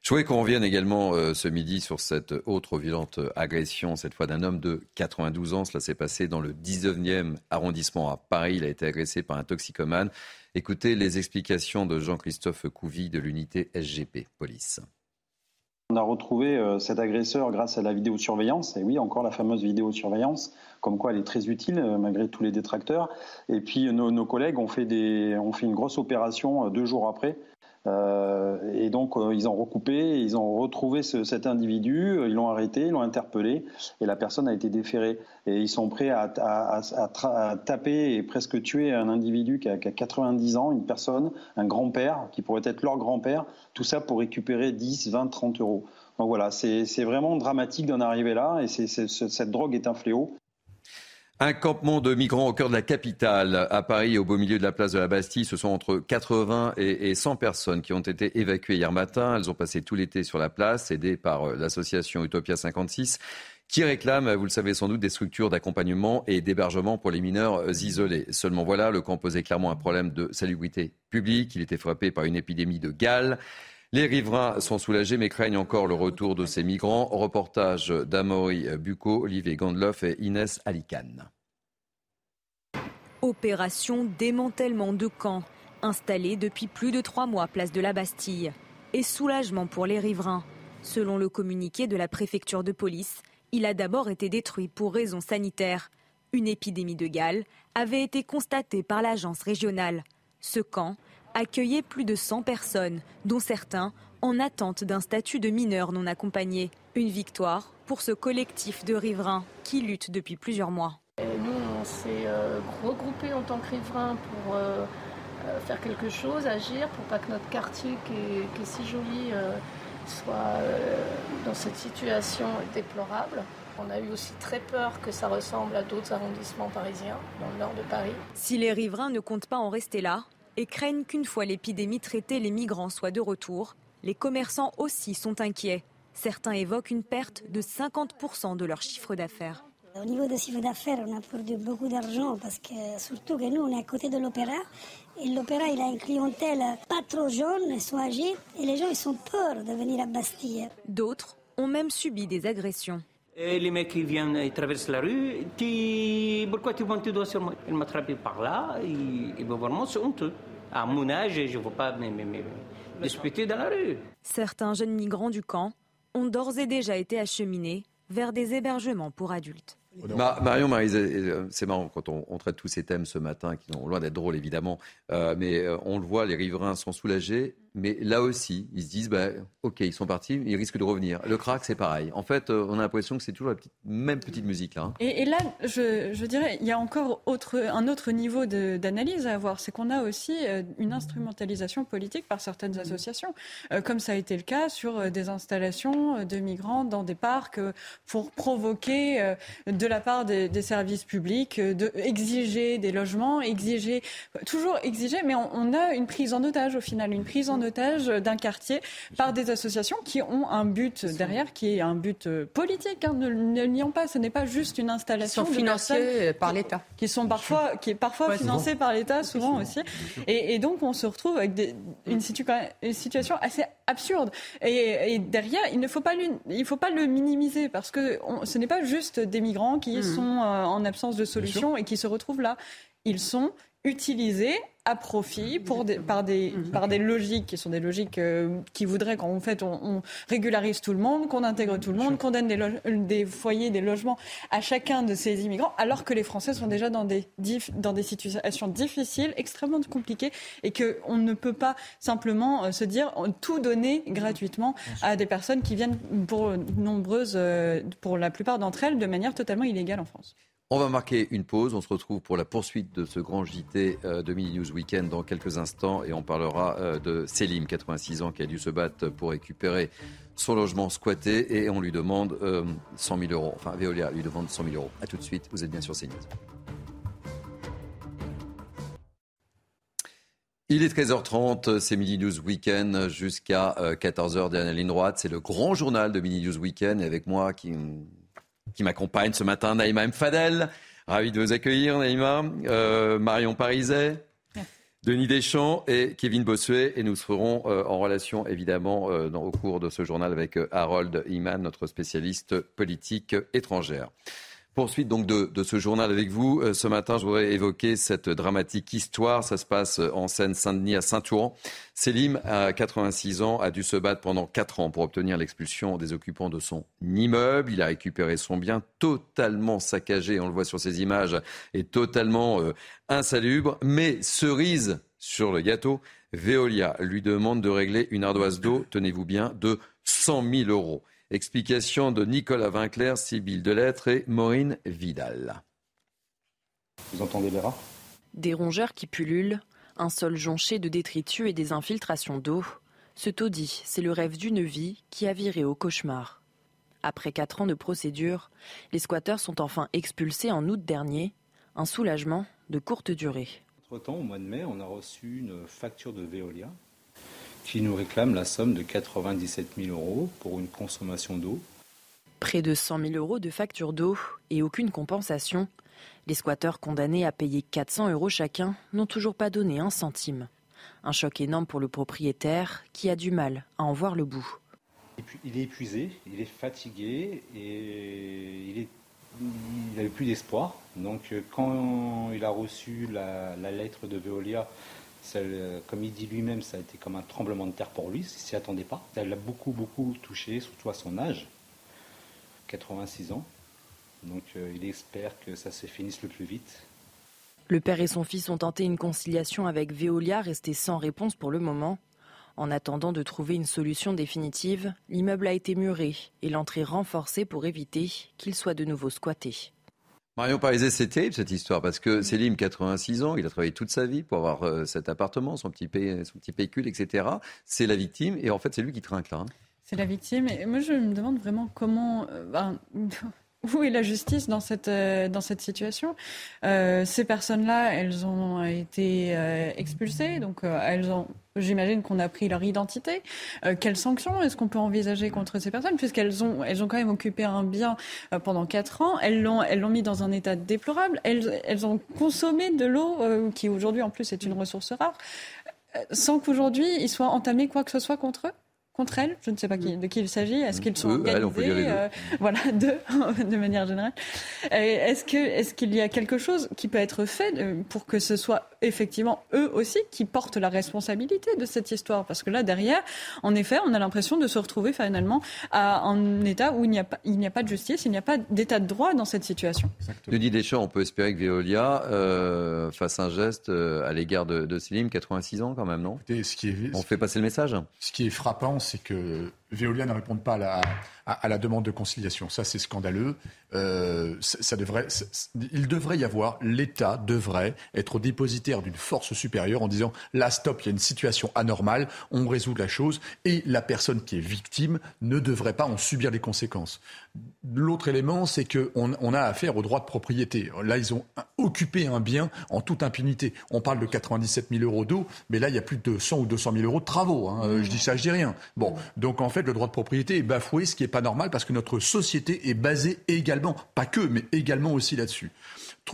[SPEAKER 1] Je voudrais qu'on revienne également euh, ce midi sur cette autre violente agression, cette fois d'un homme de 92 ans. Cela s'est passé dans le 19e arrondissement à Paris. Il a été agressé par un toxicomane. Écoutez les explications de Jean-Christophe Couvi de l'unité SGP Police.
[SPEAKER 29] On a retrouvé euh, cet agresseur grâce à la vidéosurveillance, et oui, encore la fameuse vidéosurveillance, comme quoi elle est très utile euh, malgré tous les détracteurs. Et puis nos, collègues ont fait, une grosse opération deux jours après et donc, euh, ils ont recoupé, ils ont retrouvé cet individu, euh, ils l'ont arrêté, ils l'ont interpellé, et la personne a été déférée. Et ils sont prêts à, taper et presque tuer un individu qui a, 90 ans, une personne, un grand-père, qui pourrait être leur grand-père, tout ça pour récupérer 10, 20, 30 euros. Donc voilà, c'est vraiment dramatique d'en arriver là, et cette drogue est un fléau.
[SPEAKER 1] Un campement de migrants au cœur de la capitale, à Paris, au beau milieu de la place de la Bastille. Ce sont entre 80 et 100 personnes qui ont été évacuées hier matin. Elles ont passé tout l'été sur la place, aidées par euh, l'association Utopia 56 qui réclame, vous le savez sans doute, des structures d'accompagnement et d'hébergement pour les mineurs euh, isolés. Seulement voilà, le camp posait clairement un problème de salubrité publique. Il était frappé par une épidémie de gale. Les riverains sont soulagés mais craignent encore le retour de ces migrants. Reportage d'Amaury Bucco, Olivier Gandloff et Inès Alicane.
[SPEAKER 22] Opération démantèlement de camps, installé depuis plus de trois mois place de la Bastille. Et soulagement pour les riverains. Selon le communiqué de la préfecture de police, il a d'abord été détruit pour raisons sanitaires. Une épidémie de Galles avait été constatée par l'agence régionale. Ce camp accueillait plus de 100 personnes, dont certains en attente d'un statut de mineur non accompagné. Une victoire pour ce collectif de riverains qui lutte depuis plusieurs mois.
[SPEAKER 30] nous, on s'est euh, regroupés en tant que riverains pour euh, euh, faire quelque chose, agir, pour pas que notre quartier, qui est, si joli, soit dans cette situation déplorable. On a eu aussi très peur que ça ressemble à d'autres arrondissements parisiens, dans le nord de Paris.
[SPEAKER 22] Si les riverains ne comptent pas en rester là, et craignent qu'une fois l'épidémie traitée, les migrants soient de retour. Les commerçants aussi sont inquiets. Certains évoquent une perte de 50% de leur chiffre d'affaires.
[SPEAKER 31] Au niveau du chiffre d'affaires, on a perdu beaucoup d'argent parce que surtout que nous, on est à côté de l'opéra. Et l'opéra, il a une clientèle pas trop jeune, ils sont âgés. Et les gens, ils sont peur de venir à Bastille.
[SPEAKER 22] D'autres ont même subi des agressions.
[SPEAKER 32] Et les mecs, ils viennent, ils traversent la rue. Tu... Pourquoi tu montes tes doigts sur moi Ils m'attrapent par là. Et, et ben vraiment, c'est honteux. À mon âge, je ne veux pas me, disputer dans la rue.
[SPEAKER 22] Certains jeunes migrants du camp ont d'ores et déjà été acheminés vers des hébergements pour adultes.
[SPEAKER 1] Marion Marizet, c'est marrant quand on, traite tous ces thèmes ce matin, qui sont loin d'être drôles évidemment, mais on le voit, les riverains sont soulagés. Mais là aussi, ils se disent, bah, ok, ils sont partis, ils risquent de revenir. Le crack, c'est pareil. En fait, on a l'impression que c'est toujours la petite, même petite musique là. Hein.
[SPEAKER 26] Et, là, je, je, dirais, il y a encore autre, un autre niveau d'analyse à avoir, c'est qu'on a aussi une instrumentalisation politique par certaines associations, comme ça a été le cas sur des installations de migrants dans des parcs pour provoquer de la part des, services publics de exiger des logements, exiger toujours exiger, mais on, a une prise en otage au final, une prise en otage d'un quartier par des associations qui ont un but derrière, qui est un but euh, politique. Hein, ne, ne nions pas, ce n'est pas juste une installation
[SPEAKER 4] qui sont financées par l'État,
[SPEAKER 26] qui sont parfois qui est parfois financée par l'État, souvent aussi. Et, donc on se retrouve avec des, une, une, situation assez absurde. Et, derrière, il ne faut pas, il faut pas le minimiser parce que ce n'est pas juste des migrants qui mmh. sont euh, en absence de solution et qui se retrouvent là. Ils sont utilisés à profit pour des, par, des, mhm. par des logiques qui sont des logiques euh, qui voudraient qu'en fait on, régularise tout le monde, qu'on intègre tout le monde, qu'on donne des, des, foyers, des logements à chacun de ces immigrants, alors que les Français sont déjà dans des, dans des situations difficiles, extrêmement compliquées, et qu'on ne peut pas simplement euh, se dire tout donner gratuitement à des personnes qui viennent pour nombreuses, euh, pour la plupart d'entre elles, de manière totalement illégale en France.
[SPEAKER 1] On va marquer une pause. On se retrouve pour la poursuite de ce grand JT euh, de Mini News Weekend dans quelques instants et on parlera euh, de Selim, 86 ans, qui a dû se battre pour récupérer son logement squatté et on lui demande 100 euh, 000 euros. Enfin, Veolia lui demande 100 000 euros. A tout de suite. Vous êtes bien sur CNews. Il est 13h30, c'est Mini News Weekend jusqu'à 14h dernière ligne droite. C'est le grand journal de Mini News Weekend avec moi qui qui m'accompagne ce matin, Naïma M. Fadel. Ravi de vous accueillir, Naïma. Euh, Marion Pariset. Denis Deschamps et Kevin Bossuet. Et nous serons euh, en relation, évidemment, euh, dans, au cours de ce journal avec Harold Iman, notre spécialiste politique étrangère. Poursuite donc de, ce journal avec vous. Euh, ce matin, je voudrais évoquer cette dramatique histoire. Ça se passe en Seine-Saint-Denis à Saint-Ouen. Selim, à 86 ans, a dû se battre pendant 4 ans pour obtenir l'expulsion des occupants de son immeuble. Il a récupéré son bien totalement saccagé, on le voit sur ces images, et totalement euh, insalubre. Mais cerise sur le gâteau, Veolia lui demande de régler une ardoise d'eau, tenez-vous bien, de 100 000 euros. Explication de Nicolas Vinclair, Sybille Delettre et Maureen Vidal.
[SPEAKER 33] Vous entendez les rats?
[SPEAKER 22] Des rongeurs qui pullulent, un sol jonché de détritus et des infiltrations d'eau. Ce taudis, c'est le rêve d'une vie qui a viré au cauchemar. Après quatre ans de procédure, les squatteurs sont enfin expulsés en août dernier. Un soulagement de courte durée.
[SPEAKER 33] Entre-temps, au mois de mai, on a reçu une facture de Veolia qui nous réclame la somme de 97 000 euros pour une consommation d'eau.
[SPEAKER 22] Près de 100 000 euros de facture d'eau et aucune compensation. Les squatteurs condamnés à payer 400 euros chacun n'ont toujours pas donné un centime. Un choc énorme pour le propriétaire qui a du mal à en voir le bout.
[SPEAKER 33] Il est épuisé, il est fatigué et il n'avait plus d'espoir. Donc quand il a reçu la, la lettre de Veolia euh, comme il dit lui-même, ça a été comme un tremblement de terre pour lui, il s'y attendait pas. Elle l'a beaucoup, beaucoup touché, surtout à son âge, 86 ans. Donc euh, il espère que ça se finisse le plus vite.
[SPEAKER 22] Le père et son fils ont tenté une conciliation avec Veolia, resté sans réponse pour le moment. En attendant de trouver une solution définitive, l'immeuble a été muré et l'entrée renforcée pour éviter qu'il soit de nouveau squatté.
[SPEAKER 1] Marion Pariset, c'est terrible cette histoire parce que Célim, 86 ans, il a travaillé toute sa vie pour avoir euh, cet appartement, son petit, son petit pécule, etc. C'est la victime et en fait, c'est lui qui trinque là. Hein.
[SPEAKER 26] C'est la victime. Et moi, je me demande vraiment comment. Euh, ben, où est la justice dans cette, euh, dans cette situation? Euh, Ces personnes-là, elles ont été euh, expulsées, donc elles ont, j'imagine qu'on a pris leur identité. quelles sanctions est-ce qu'on peut envisager contre ces personnes? Puisqu'elles ont, elles ont quand même occupé un bien pendant quatre ans, elles l'ont, elles l'ont mis dans un état déplorable, elles, elles ont consommé de l'eau, qui aujourd'hui en plus est une ressource rare, sans qu'aujourd'hui il soit entamé quoi que ce soit contre eux? Contre elles. Je ne sais pas qui, de qui il s'agit. Est-ce qu'ils sont
[SPEAKER 1] Eux, elles, on peut dire les
[SPEAKER 26] organisés
[SPEAKER 1] deux.
[SPEAKER 26] euh, Voilà, deux, de manière générale. Euh, Est-ce que est-ce qu'il y a quelque chose qui peut être fait euh, pour que ce soit effectivement eux aussi qui portent la responsabilité de cette histoire? Parce que là, derrière, en effet, on a l'impression de se retrouver finalement à un état où il n'y a pas, il n'y a pas de justice, il n'y a pas d'état de droit dans cette situation.
[SPEAKER 1] Denis Deschamps, on peut espérer que Veolia euh, fasse un geste euh, à l'égard de, de Céline, 86 ans quand même, non?
[SPEAKER 21] Écoutez, ce qui est,
[SPEAKER 1] On fait passer le message
[SPEAKER 21] Ce qui est frappant, c'est que Veolia ne répond pas à la, demande de conciliation. Ça, c'est scandaleux. Euh, ça devrait, il devrait y avoir, l'État devrait être dépositaire d'une force supérieure en disant là, stop, il y a une situation anormale, on résout la chose, et la personne qui est victime ne devrait pas en subir les conséquences. L'autre élément, c'est qu'on on a affaire au droit de propriété. Là, ils ont occupé un bien en toute impunité. On parle de 97 000 euros d'eau, mais là, il y a plus de 100 ou 200 000 euros de travaux. hein. Je dis ça, je dis rien. Bon, donc en fait, le droit de propriété est bafoué, ce qui n'est pas normal parce que notre société est basée également, pas que, mais également aussi là-dessus.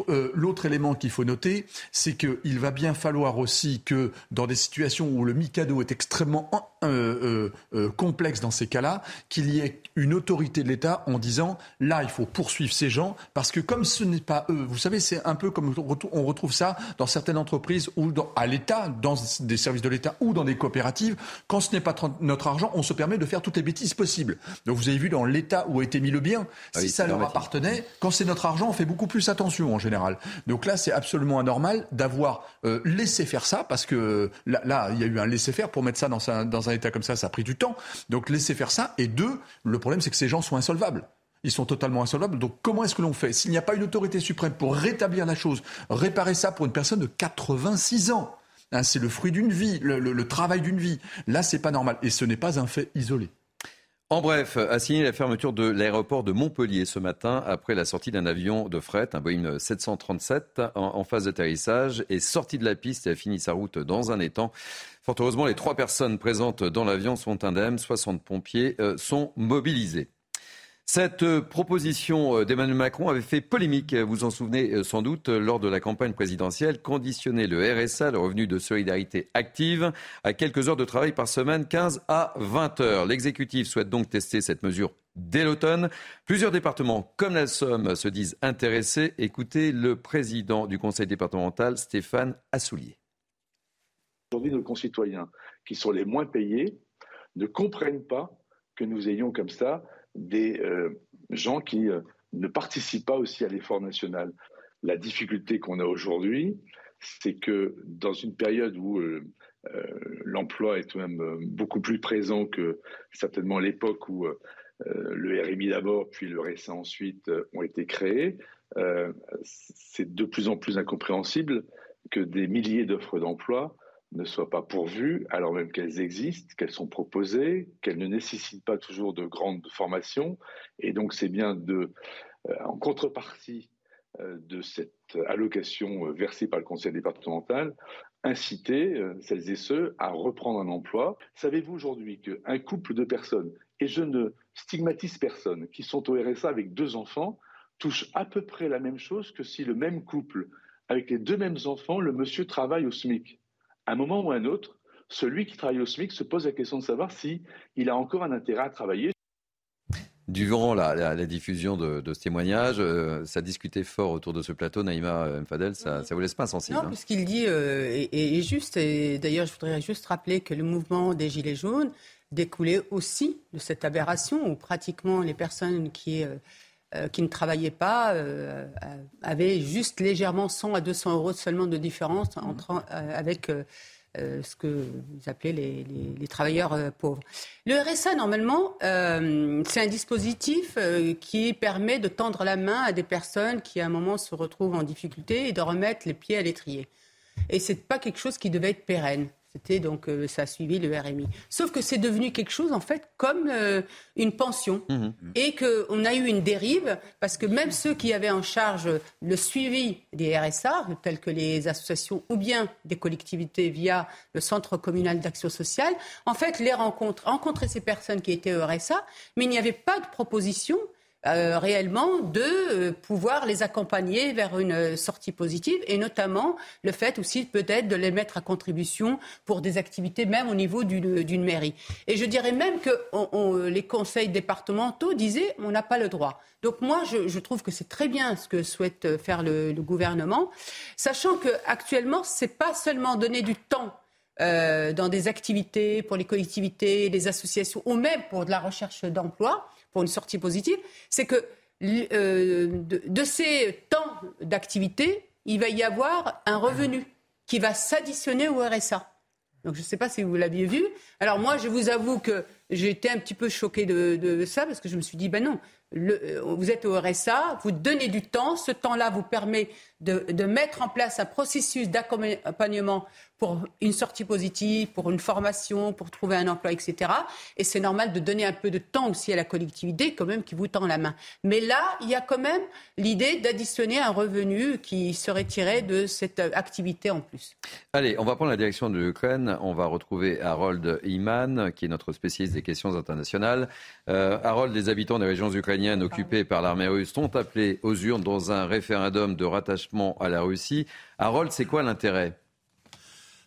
[SPEAKER 21] Euh, L'autre élément qu'il faut noter, c'est qu'il va bien falloir aussi que dans des situations où le Mikado est extrêmement euh, euh, complexe dans ces cas-là, qu'il y ait une autorité de l'État en disant là, il faut poursuivre ces gens parce que comme ce n'est pas eux, vous savez, c'est un peu comme on retrou- on retrouve ça dans certaines entreprises ou dans- à l'État, dans des services de l'État ou dans des coopératives. Quand ce n'est pas tr- notre argent, on se permet de faire toutes les bêtises possibles. Donc vous avez vu dans l'État où a été mis le bien,
[SPEAKER 1] Ah
[SPEAKER 21] si
[SPEAKER 1] oui,
[SPEAKER 21] ça leur appartenait, quand c'est notre argent, on fait beaucoup plus attention en général. Donc là, c'est absolument anormal d'avoir euh, laissé faire ça, parce que là, il y a eu un laisser faire pour mettre ça dans, un- état comme ça, ça a pris du temps. Donc laisser faire ça. Et deux, le problème, c'est que ces gens sont insolvables. Ils sont totalement insolvables. Donc comment est-ce que l'on fait? S'il n'y a pas une autorité suprême pour rétablir la chose, réparer ça pour une personne de 86 ans, hein, c'est le fruit d'une vie, le, le- le travail d'une vie. Là, c'est pas normal. Et ce n'est pas un fait isolé.
[SPEAKER 1] En bref, a signé la fermeture de l'aéroport de Montpellier ce matin après la sortie d'un avion de fret, un Boeing 737 en, phase d'atterrissage, est sorti de la piste et a fini sa route dans un étang. Fort heureusement, les trois personnes présentes dans l'avion sont indemnes, 60 pompiers euh, sont mobilisés. Cette euh, proposition euh, d'Emmanuel Macron avait fait polémique, vous en souvenez euh, sans doute, lors de la campagne présidentielle, conditionner le RSA, le revenu de solidarité active, à quelques heures de travail par semaine, 15 à 20 heures. L'exécutif souhaite donc tester cette mesure dès l'automne. Plusieurs départements, comme la Somme, se disent intéressés. Écoutez le président du conseil départemental, Stéphane Assoulier.
[SPEAKER 34] Aujourd'hui, nos concitoyens qui sont les moins payés ne comprennent pas que nous ayons comme ça des euh, gens qui euh, ne participent pas aussi à l'effort national. La difficulté qu'on a aujourd'hui, c'est que dans une période où euh, l'emploi est tout de même beaucoup plus présent que certainement l'époque où le RMI d'abord, puis le RSA ensuite ont été créés, c'est de plus en plus incompréhensible que des milliers d'offres d'emploi ne soient pas pourvues, alors même qu'elles existent, qu'elles sont proposées, qu'elles ne nécessitent pas toujours de grandes formations. Et donc, c'est bien de, euh, en contrepartie euh, de cette allocation euh, versée par le conseil départemental, inciter celles et ceux à reprendre un emploi. Savez-vous aujourd'hui qu'un couple de personnes, et je ne stigmatise personne, qui sont au RSA avec deux enfants, touche à peu près la même chose que si le même couple, avec les deux mêmes enfants, le monsieur travaille au SMIC? À un moment ou à un autre, celui qui travaille au SMIC se pose la question de savoir si il a encore un intérêt à travailler.
[SPEAKER 1] Durant la, la- la diffusion de, de ce témoignage, euh, ça discutait fort autour de ce plateau. Naïma euh, Mfadel, ça ne vous laisse pas insensible.
[SPEAKER 4] Non,
[SPEAKER 1] hein.
[SPEAKER 4] ce qu'il dit euh, est juste. Et d'ailleurs, je voudrais juste rappeler que le mouvement des Gilets jaunes découlait aussi de cette aberration où pratiquement les personnes qui, euh, euh, qui ne travaillaient pas euh, avaient juste légèrement 100 à 200 euros seulement de différence entre, euh, avec ce que vous appelez les, les- travailleurs pauvres. Le RSA, normalement, c'est un dispositif qui permet de tendre la main à des personnes qui, à un moment, se retrouvent en difficulté et de remettre les pieds à l'étrier. Et c'est pas quelque chose qui devait être pérenne. C'était donc euh, ça a suivi le RMI. Sauf que c'est devenu quelque chose en fait comme euh, une pension et qu'on a eu une dérive parce que même ceux qui avaient en charge le suivi des RSA, tels que les associations ou bien des collectivités via le centre communal d'action sociale, en fait les rencontres, rencontraient ces personnes qui étaient au RSA, mais il n'y avait pas de proposition euh, réellement de euh, pouvoir les accompagner vers une sortie positive et notamment le fait aussi peut-être de les mettre à contribution pour des activités même au niveau d'une mairie. Et je dirais même que les conseils départementaux disaient on n'a pas le droit. Donc moi, je, trouve que c'est très bien ce que souhaite faire le, le gouvernement, sachant qu'actuellement, ce n'est pas seulement donner du temps euh, dans des activités pour les collectivités, les associations, ou même pour de la recherche d'emploi, pour une sortie positive, c'est que euh, de, ces temps d'activité, il va y avoir un revenu qui va s'additionner au RSA. Donc je ne sais pas si vous l'aviez vu. Alors moi, je vous avoue que j'ai été un petit peu choquée de, ça parce que je me suis dit, ben non, euh, vous êtes au RSA, vous donnez du temps, ce temps-là vous permet de, mettre en place un processus d'accompagnement pour une sortie positive, pour une formation, pour trouver un emploi, etc. Et c'est normal de donner un peu de temps aussi à la collectivité, quand même, qui vous tend la main. Mais là, il y a quand même l'idée d'additionner un revenu qui serait tiré de cette activité en plus.
[SPEAKER 1] Allez, on va prendre la direction de l'Ukraine. On va retrouver Harold Iman, qui est notre spécialiste des questions internationales. Euh, Harold, les habitants des régions ukrainiennes occupées par l'armée russe sont appelés aux urnes dans un référendum de rattachement à la Russie. Harold, c'est quoi l'intérêt?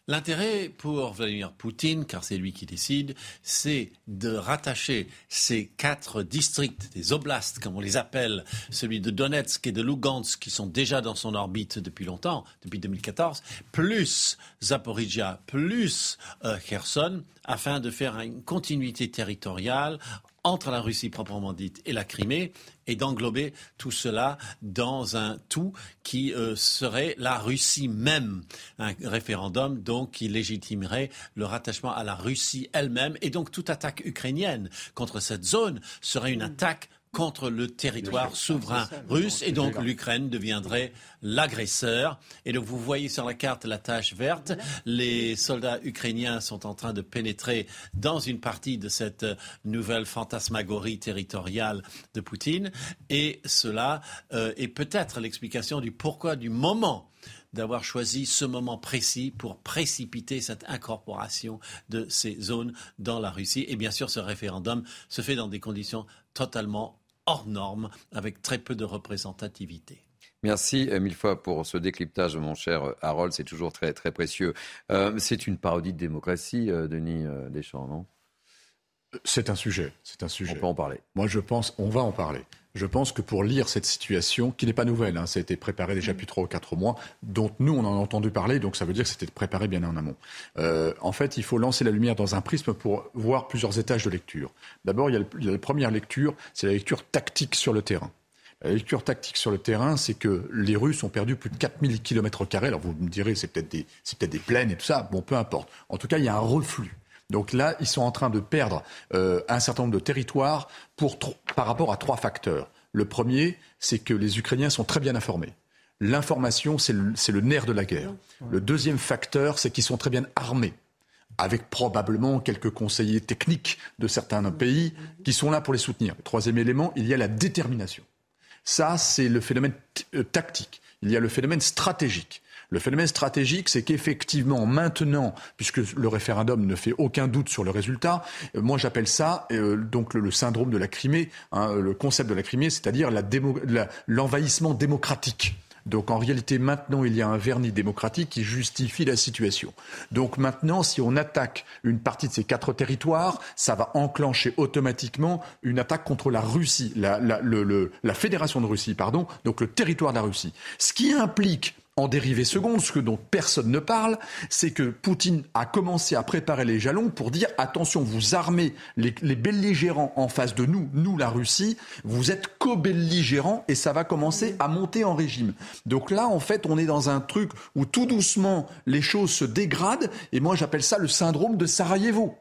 [SPEAKER 19] L'intérêt pour Vladimir Poutine, car c'est lui qui décide, c'est de rattacher ces quatre districts, des oblasts comme on les appelle, celui de Donetsk et de Lugansk qui sont déjà dans son orbite depuis longtemps, depuis 2014, plus Zaporizhia, plus euh, Kherson, afin de faire une continuité territoriale entre la Russie proprement dite et la Crimée et d'englober tout cela dans un tout qui euh, serait la Russie même. Un référendum donc qui légitimerait le rattachement à la Russie elle-même et donc toute attaque ukrainienne contre cette zone serait une attaque contre le territoire souverain russe et donc l'Ukraine deviendrait l'agresseur. Et donc vous voyez sur la carte la tache verte. Les soldats ukrainiens sont en train de pénétrer dans une partie de cette nouvelle fantasmagorie territoriale de Poutine. Et cela euh, est peut-être l'explication du pourquoi du moment d'avoir choisi ce moment précis pour précipiter cette incorporation de ces zones dans la Russie. Et bien sûr, ce référendum se fait dans des conditions totalement hors norme, avec très peu de représentativité.
[SPEAKER 1] Merci euh, mille fois pour ce décryptage, mon cher euh, Harold. C'est toujours très, très précieux. Euh, c'est une parodie de démocratie, Denis Deschamps, non?
[SPEAKER 21] C'est un sujet. C'est un sujet.
[SPEAKER 1] On peut en parler.
[SPEAKER 21] Moi, je pense, on va en parler. Je pense que pour lire cette situation, qui n'est pas nouvelle, hein, ça a été préparé déjà depuis trois ou quatre mois, dont nous, on en a entendu parler, donc ça veut dire que c'était préparé bien en amont. Euh, en fait, il faut lancer la lumière dans un prisme pour voir plusieurs étages de lecture. D'abord, il, il y a la première lecture, c'est la lecture tactique sur le terrain. La lecture tactique sur le terrain, c'est que les Russes ont perdu plus de 4000 km. Alors vous me direz, c'est peut-être des, peut des plaines et tout ça. Bon, peu importe. En tout cas, il y a un reflux. Donc là, ils sont en train de perdre euh, un certain nombre de territoires pour, par rapport à trois facteurs. Le premier, c'est que les Ukrainiens sont très bien informés. L'information, c'est le, le, nerf de la guerre. Le deuxième facteur, c'est qu'ils sont très bien armés, avec probablement quelques conseillers techniques de certains pays qui sont là pour les soutenir. Le troisième élément, il y a la détermination. Ça, c'est le phénomène euh, tactique. Il y a le phénomène stratégique. Le phénomène stratégique, c'est qu'effectivement, maintenant, puisque le référendum ne fait aucun doute sur le résultat, euh, moi j'appelle ça euh, donc le, syndrome de la Crimée, hein, le concept de la Crimée, c'est-à-dire l'envahissement démocratique. Donc en réalité, maintenant, il y a un vernis démocratique qui justifie la situation. Donc maintenant, si on attaque une partie de ces quatre territoires, ça va enclencher automatiquement une attaque contre la Russie, la, la Fédération de Russie, pardon, donc le territoire de la Russie. Ce qui implique en dérivé seconde, ce que dont personne ne parle, c'est que Poutine a commencé à préparer les jalons pour dire attention, vous armez les, belligérants en face de nous, nous la Russie, vous êtes co-belligérants et ça va commencer à monter en régime. Donc là, en fait, on est dans un truc où tout doucement les choses se dégradent et moi j'appelle ça le syndrome de Sarajevo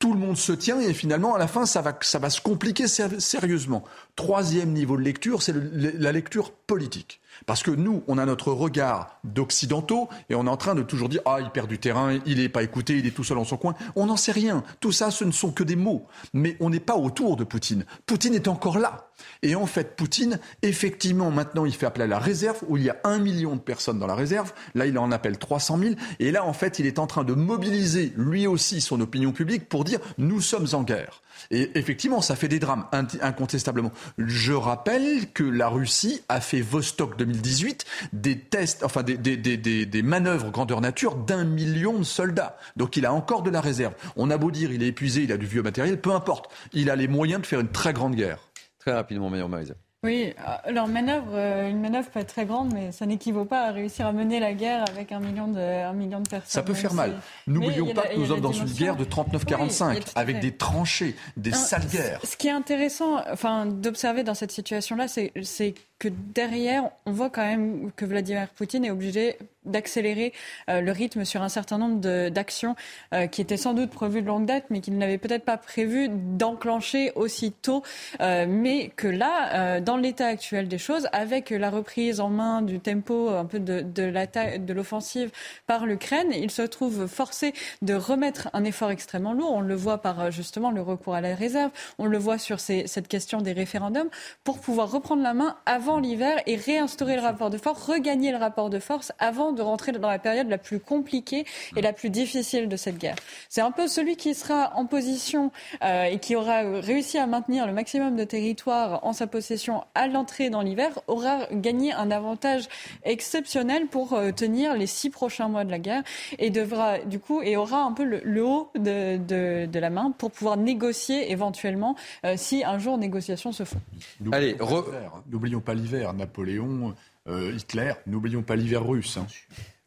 [SPEAKER 21] tout le monde se tient et finalement, à la fin, ça va, ça va se compliquer sérieusement. Troisième niveau de lecture, c'est la lecture politique. Parce que nous, on a notre regard d'occidentaux et on est en train de toujours dire ah il perd du terrain, il n'est pas écouté, il est tout seul dans son coin. On n'en sait rien. Tout ça, ce ne sont que des mots. Mais on n'est pas autour de Poutine. Poutine est encore là. Et en fait, Poutine, effectivement, maintenant, il fait appel à la réserve, où il y a un million de personnes dans la réserve. Là, il en appelle 300 000. Et là, en fait, il est en train de mobiliser, lui aussi, son opinion publique pour dire, nous sommes en guerre. Et effectivement, ça fait des drames, incontestablement. Je rappelle que la Russie a fait Vostok 2018 des tests, enfin des, des, des, des manœuvres grandeur nature d'un million de soldats. Donc il a encore de la réserve. On a beau dire il est épuisé, il a du vieux matériel, peu importe. Il a les moyens de faire une très grande guerre.
[SPEAKER 1] Très rapidement, meilleur Marisa.
[SPEAKER 26] Oui, leur manœuvre, euh, une manœuvre peut être très grande, mais ça n'équivaut pas à réussir à mener la guerre avec un million de, un million de personnes.
[SPEAKER 21] Ça peut faire mal. N'oublions pas que nous sommes dans une guerre de 39-45, avec des tranchées, des sales guerres.
[SPEAKER 26] Ce qui est intéressant enfin, d'observer dans cette situation-là, c'est que derrière, on voit quand même que Vladimir Poutine est obligé d'accélérer euh, le rythme sur un certain nombre d'actions euh, qui étaient sans doute prévues de longue date, mais qu'il n'avait peut-être pas prévu d'enclencher aussitôt. Euh, mais que là, dans l'état actuel des choses, avec la reprise en main du tempo un peu de, de l'offensive par l'Ukraine, il se trouve forcé de remettre un effort extrêmement lourd. On le voit par justement le recours à la réserve, on le voit sur ces, cette question des référendums, pour pouvoir reprendre la main avant l'hiver et réinstaurer le rapport de force, regagner le rapport de force avant de rentrer dans la période la plus compliquée et la plus difficile de cette guerre. C'est un peu celui qui sera en position euh, et qui aura réussi à maintenir le maximum de territoire en sa possession à l'entrée dans l'hiver aura gagné un avantage exceptionnel pour euh, tenir les six prochains mois de la guerre et devra du coup et aura un peu le, haut de, de, la main pour pouvoir négocier éventuellement euh, si un jour négociations se font.
[SPEAKER 21] Allez, n'oublions pas l'hiver, Napoléon, Hitler, n'oublions pas l'hiver russe. Hein.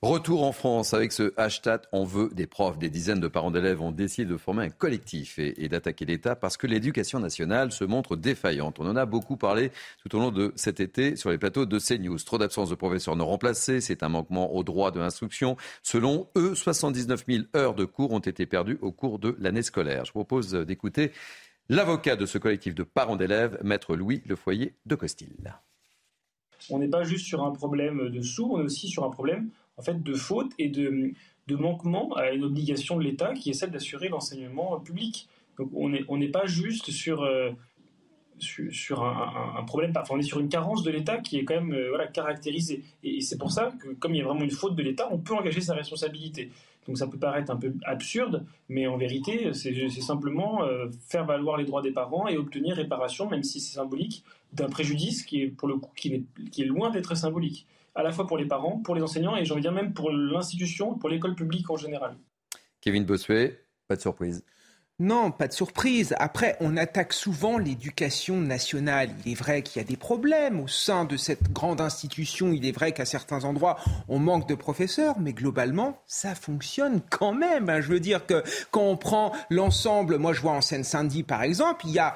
[SPEAKER 1] Retour en France avec ce hashtag On veut des profs. Des dizaines de parents d'élèves ont décidé de former un collectif et, d'attaquer l'État parce que l'éducation nationale se montre défaillante. On en a beaucoup parlé tout au long de cet été sur les plateaux de CNews. Trop d'absence de professeurs non remplacés, c'est un manquement au droit de l'instruction. Selon eux, 79 000 heures de cours ont été perdues au cours de l'année scolaire. Je propose d'écouter l'avocat de ce collectif de parents d'élèves, maître Louis Le Foyer de Costil.
[SPEAKER 35] On n'est pas juste sur un problème de sous, on est aussi sur un problème en fait de faute et de, manquement à une obligation de l'État qui est celle d'assurer l'enseignement public. Donc on n'est pas juste sur, euh, sur, un, problème, enfin on est sur une carence de l'État qui est quand même euh, caractérisée. Et, c'est pour ça que comme il y a vraiment une faute de l'État, on peut engager sa responsabilité. Donc ça peut paraître un peu absurde, mais en vérité, c'est simplement euh, faire valoir les droits des parents et obtenir réparation, même si c'est symbolique, d'un préjudice qui est pour le coup qui est, qui est loin d'être symbolique, à la fois pour les parents, pour les enseignants et j'ai envie de dire même pour l'institution, pour l'école publique en général.
[SPEAKER 1] Kevin Bossuet, pas de surprise.
[SPEAKER 5] Non, pas de surprise. Après, on attaque souvent l'éducation nationale. Il est vrai qu'il y a des problèmes au sein de cette grande institution. Il est vrai qu'à certains endroits, on manque de professeurs, mais globalement, ça fonctionne quand même. Hein. Je veux dire que quand on prend l'ensemble, moi je vois en Seine-Saint-Denis par exemple, il y a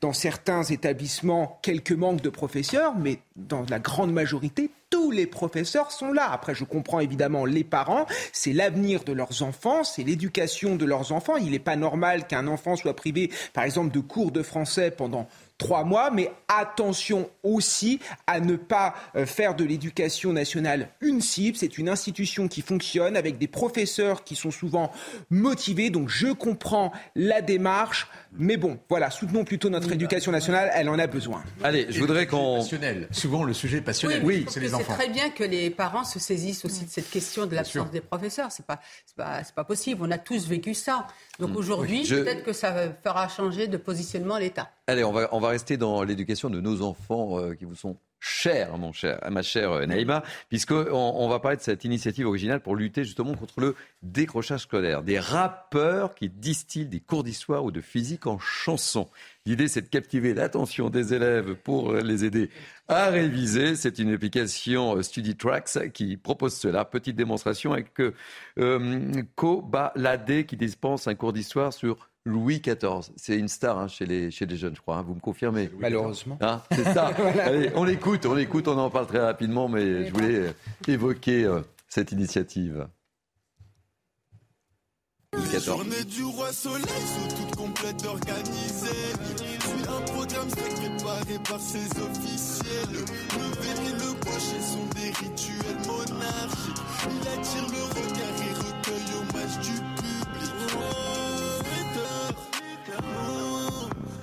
[SPEAKER 5] dans certains établissements quelques manques de professeurs, mais dans la grande majorité, tous les professeurs sont là. Après, je comprends évidemment les parents, c'est l'avenir de leurs enfants, c'est l'éducation de leurs enfants. Il n'est pas normal qu'un enfant soit privé, par exemple, de cours de français pendant trois mois, mais attention aussi à ne pas euh, faire de l'éducation nationale une cible. C'est une institution qui fonctionne avec des professeurs qui sont souvent motivés. Donc je comprends la démarche, mais bon, voilà, soutenons plutôt notre éducation nationale, elle en a besoin.
[SPEAKER 1] Allez, je voudrais qu'on...
[SPEAKER 21] Passionnel. Souvent le sujet passionnel,
[SPEAKER 4] oui, c'est les enfants. C'est très bien que les parents se saisissent aussi de cette question de l'absence des professeurs. C'est pas, pas, pas possible. On a tous vécu ça. Donc mm. aujourd'hui, peut-être que ça fera changer de positionnement l'État.
[SPEAKER 1] Allez, on va, on va rester dans l'éducation de nos enfants euh, qui vous sont chers, mon cher, ma chère euh, Naïma, puisqu'on on va parler de cette initiative originale pour lutter justement contre le décrochage scolaire. Des rappeurs qui distillent des cours d'histoire ou de physique en chansons. L'idée, c'est de captiver l'attention des élèves pour les aider à réviser. C'est une application euh, StudyTracks qui propose cela. Petite démonstration avec euh, Kobalade qui dispense un cours d'histoire sur Louis XIV. C'est une star hein, chez, les, chez les jeunes, je crois. Hein. Vous me confirmez
[SPEAKER 5] Malheureusement.
[SPEAKER 1] Hein, c'est ça. voilà. Allez, on l'écoute, on l'écoute, on en parle très rapidement, mais je voulais euh, évoquer euh, cette initiative. Les journées du roi soleil sous sont toutes complètes organisées. C'est un programme sacré préparé par ses officiels. Le
[SPEAKER 12] lever et le coucher sont des rituels monarchiques. Il
[SPEAKER 1] attire le regard et recueille hommage du
[SPEAKER 5] public.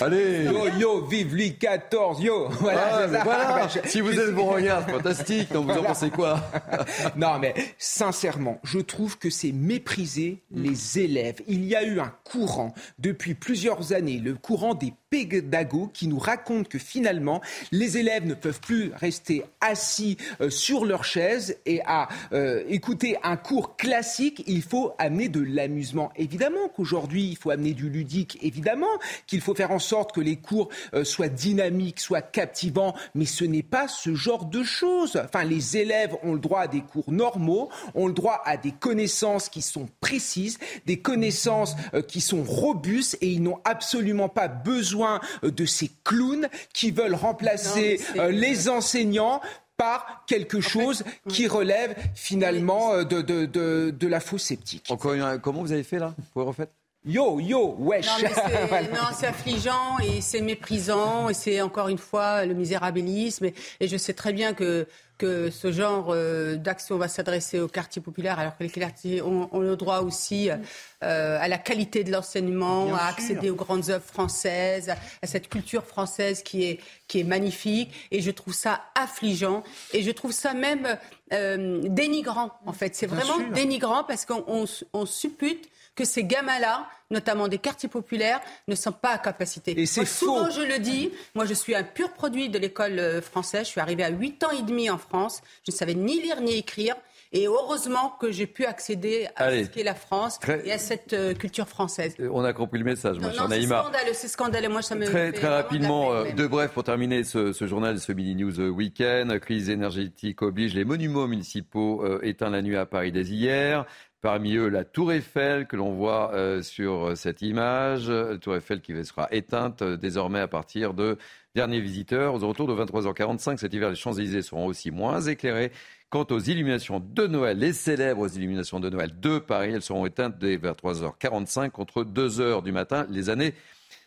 [SPEAKER 1] Allez
[SPEAKER 5] Yo, yo, vive Louis XIV, yo Voilà,
[SPEAKER 1] Ah,
[SPEAKER 5] ça.
[SPEAKER 1] voilà.
[SPEAKER 5] Bah, je-
[SPEAKER 1] Si vous êtes bon regard, fantastique. Donc vous en
[SPEAKER 5] Voilà.
[SPEAKER 1] pensez quoi
[SPEAKER 5] Non, mais sincèrement, je trouve que c'est mépriser les élèves. Il y a eu un courant depuis plusieurs années, le courant des pédagogues qui nous racontent que finalement, les élèves ne peuvent plus rester assis euh, sur leur chaise et à euh, écouter un cours classique. Il faut amener de l'amusement. Évidemment qu'aujourd'hui, il faut amener du ludique. Évidemment qu'il faut faire en sorte que les cours euh, soient dynamiques, soient captivants. Mais ce n'est pas ce genre de choses. Enfin, les élèves ont le droit à des cours normaux, ont le droit à des connaissances qui sont précises, des connaissances qui sont robustes et ils n'ont absolument pas besoin euh, de ces clowns qui veulent remplacer euh, les enseignants par quelque chose qui relève finalement euh, de, de, de, de la fausse sceptique.
[SPEAKER 1] Encore une- Comment vous avez fait là? Vous pouvez refaire?
[SPEAKER 5] Yo, yo, wesh
[SPEAKER 4] Non, c'est,
[SPEAKER 5] Voilà.
[SPEAKER 4] affligeant et c'est méprisant et c'est encore une fois le misérabilisme. Et, et je sais très bien que, que ce genre euh, d'action va s'adresser aux quartiers populaires alors que les quartiers ont, ont le droit aussi euh, à la qualité de l'enseignement, à
[SPEAKER 5] sûr.
[SPEAKER 4] accéder aux grandes œuvres françaises, à, à cette culture française qui est, qui est magnifique. Et je trouve ça affligeant et je trouve ça même euh, dénigrant en fait. C'est vraiment
[SPEAKER 5] sûr.
[SPEAKER 4] dénigrant parce qu'on on, on suppute que ces gamins-là, notamment des quartiers populaires, ne sont pas à capacité.
[SPEAKER 5] Et c'est
[SPEAKER 4] Moi, souvent,
[SPEAKER 5] faux.
[SPEAKER 4] je le dis, moi je suis un pur produit de l'école euh, française. Je suis arrivée à 8 ans et demi en France. Je ne savais ni lire ni écrire. Et heureusement que j'ai pu accéder à
[SPEAKER 1] Allez.
[SPEAKER 4] ce qu'est la France
[SPEAKER 1] Très-
[SPEAKER 4] et à cette euh, culture française.
[SPEAKER 1] Euh, On a compris le message, ma chère
[SPEAKER 4] non, c'est
[SPEAKER 1] Naïma.
[SPEAKER 4] scandaleux, c'est scandaleux. Moi, ça me
[SPEAKER 1] Très, très rapidement, euh,
[SPEAKER 4] peine,
[SPEAKER 1] de bref, pour terminer ce, ce journal, ce Mini News Week-end, crise énergétique oblige, les monuments municipaux euh, éteints la nuit à Paris dès hier. Parmi eux, la Tour Eiffel que l'on voit euh, sur cette image, la Tour Eiffel qui sera éteinte euh, désormais à partir de derniers visiteurs. Aux alentours de 23h45 cet hiver, les Champs-Élysées seront aussi moins éclairés. Quant aux illuminations de Noël, les célèbres illuminations de Noël de Paris, elles seront éteintes dès 23h45 contre 2h du matin les années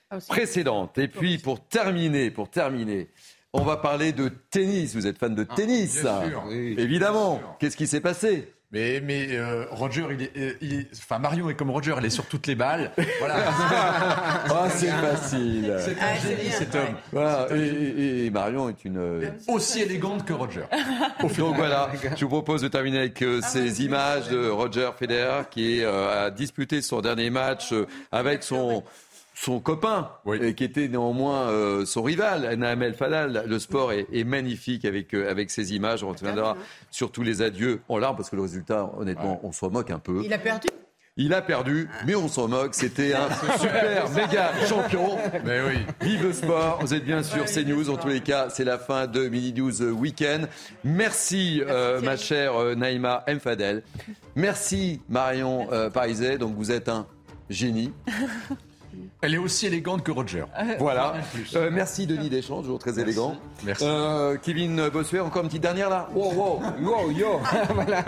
[SPEAKER 4] Ah,
[SPEAKER 1] précédentes. Et puis pour terminer, pour terminer, on va parler de tennis. Vous êtes fan de tennis,
[SPEAKER 21] bien sûr.
[SPEAKER 1] évidemment. Qu'est-ce qui s'est passé?
[SPEAKER 21] Mais, mais euh, Roger, il est, euh, il est- enfin Marion est comme Roger, elle est sur toutes les balles. Voilà.
[SPEAKER 1] Ah, c'est facile.
[SPEAKER 21] C'est
[SPEAKER 4] Ah,
[SPEAKER 21] un
[SPEAKER 4] c'est
[SPEAKER 21] génie, cet homme.
[SPEAKER 1] Voilà, et, et- et Marion est une. euh,
[SPEAKER 21] Aussi élégante que Roger.
[SPEAKER 1] Donc voilà, je vous propose de terminer avec euh, ces images de Roger Federer qui euh, a disputé son dernier match euh, avec son son copain, et qui était néanmoins euh, son rival, Naam El Fadal. Le sport est, est magnifique avec, euh, avec ces images. On reviendra sur tous les adieux en larmes parce que le résultat, honnêtement, on s'en moque un peu.
[SPEAKER 4] Il a perdu?
[SPEAKER 1] Il a perdu, mais on s'en moque. C'était un super méga champion.
[SPEAKER 21] Mais oui.
[SPEAKER 1] Vive le sport. Vous êtes bien sûr CNews. En tous les cas, c'est la fin de Mini News Weekend. Merci, euh, ma chère euh, Naïma Mfadel. Merci, Marion euh, Pariset. Donc, vous êtes un génie.
[SPEAKER 21] Elle est aussi élégante que Roger.
[SPEAKER 1] Voilà.
[SPEAKER 21] En plus.
[SPEAKER 1] Euh, merci, Denis Deschamps, toujours très élégant.
[SPEAKER 21] Merci.
[SPEAKER 1] Euh, Kevin Bossuet, encore une petite dernière là. Wow, wow.
[SPEAKER 5] Yo, yo Voilà.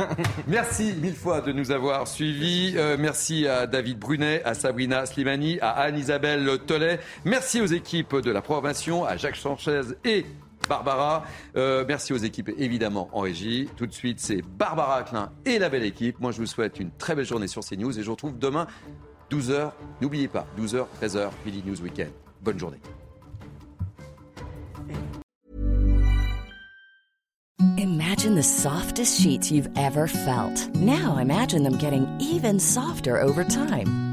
[SPEAKER 1] Merci mille fois de nous avoir suivis. Euh, merci à David Brunet, à Sabrina Slimani, à Anne-Isabelle Tollet. Merci aux équipes de la programmation, à Jacques Sanchez et Barbara. Euh, merci aux équipes évidemment en régie. Tout de suite, c'est Barbara Klein et la belle équipe. Moi, je vous souhaite une très belle journée sur CNews et je vous retrouve demain 12h. N'oubliez pas, 12h, 13h, Midi News Weekend. Bonne journée.
[SPEAKER 36] Imagine the softest sheets you've ever felt. Now imagine them getting even softer over time.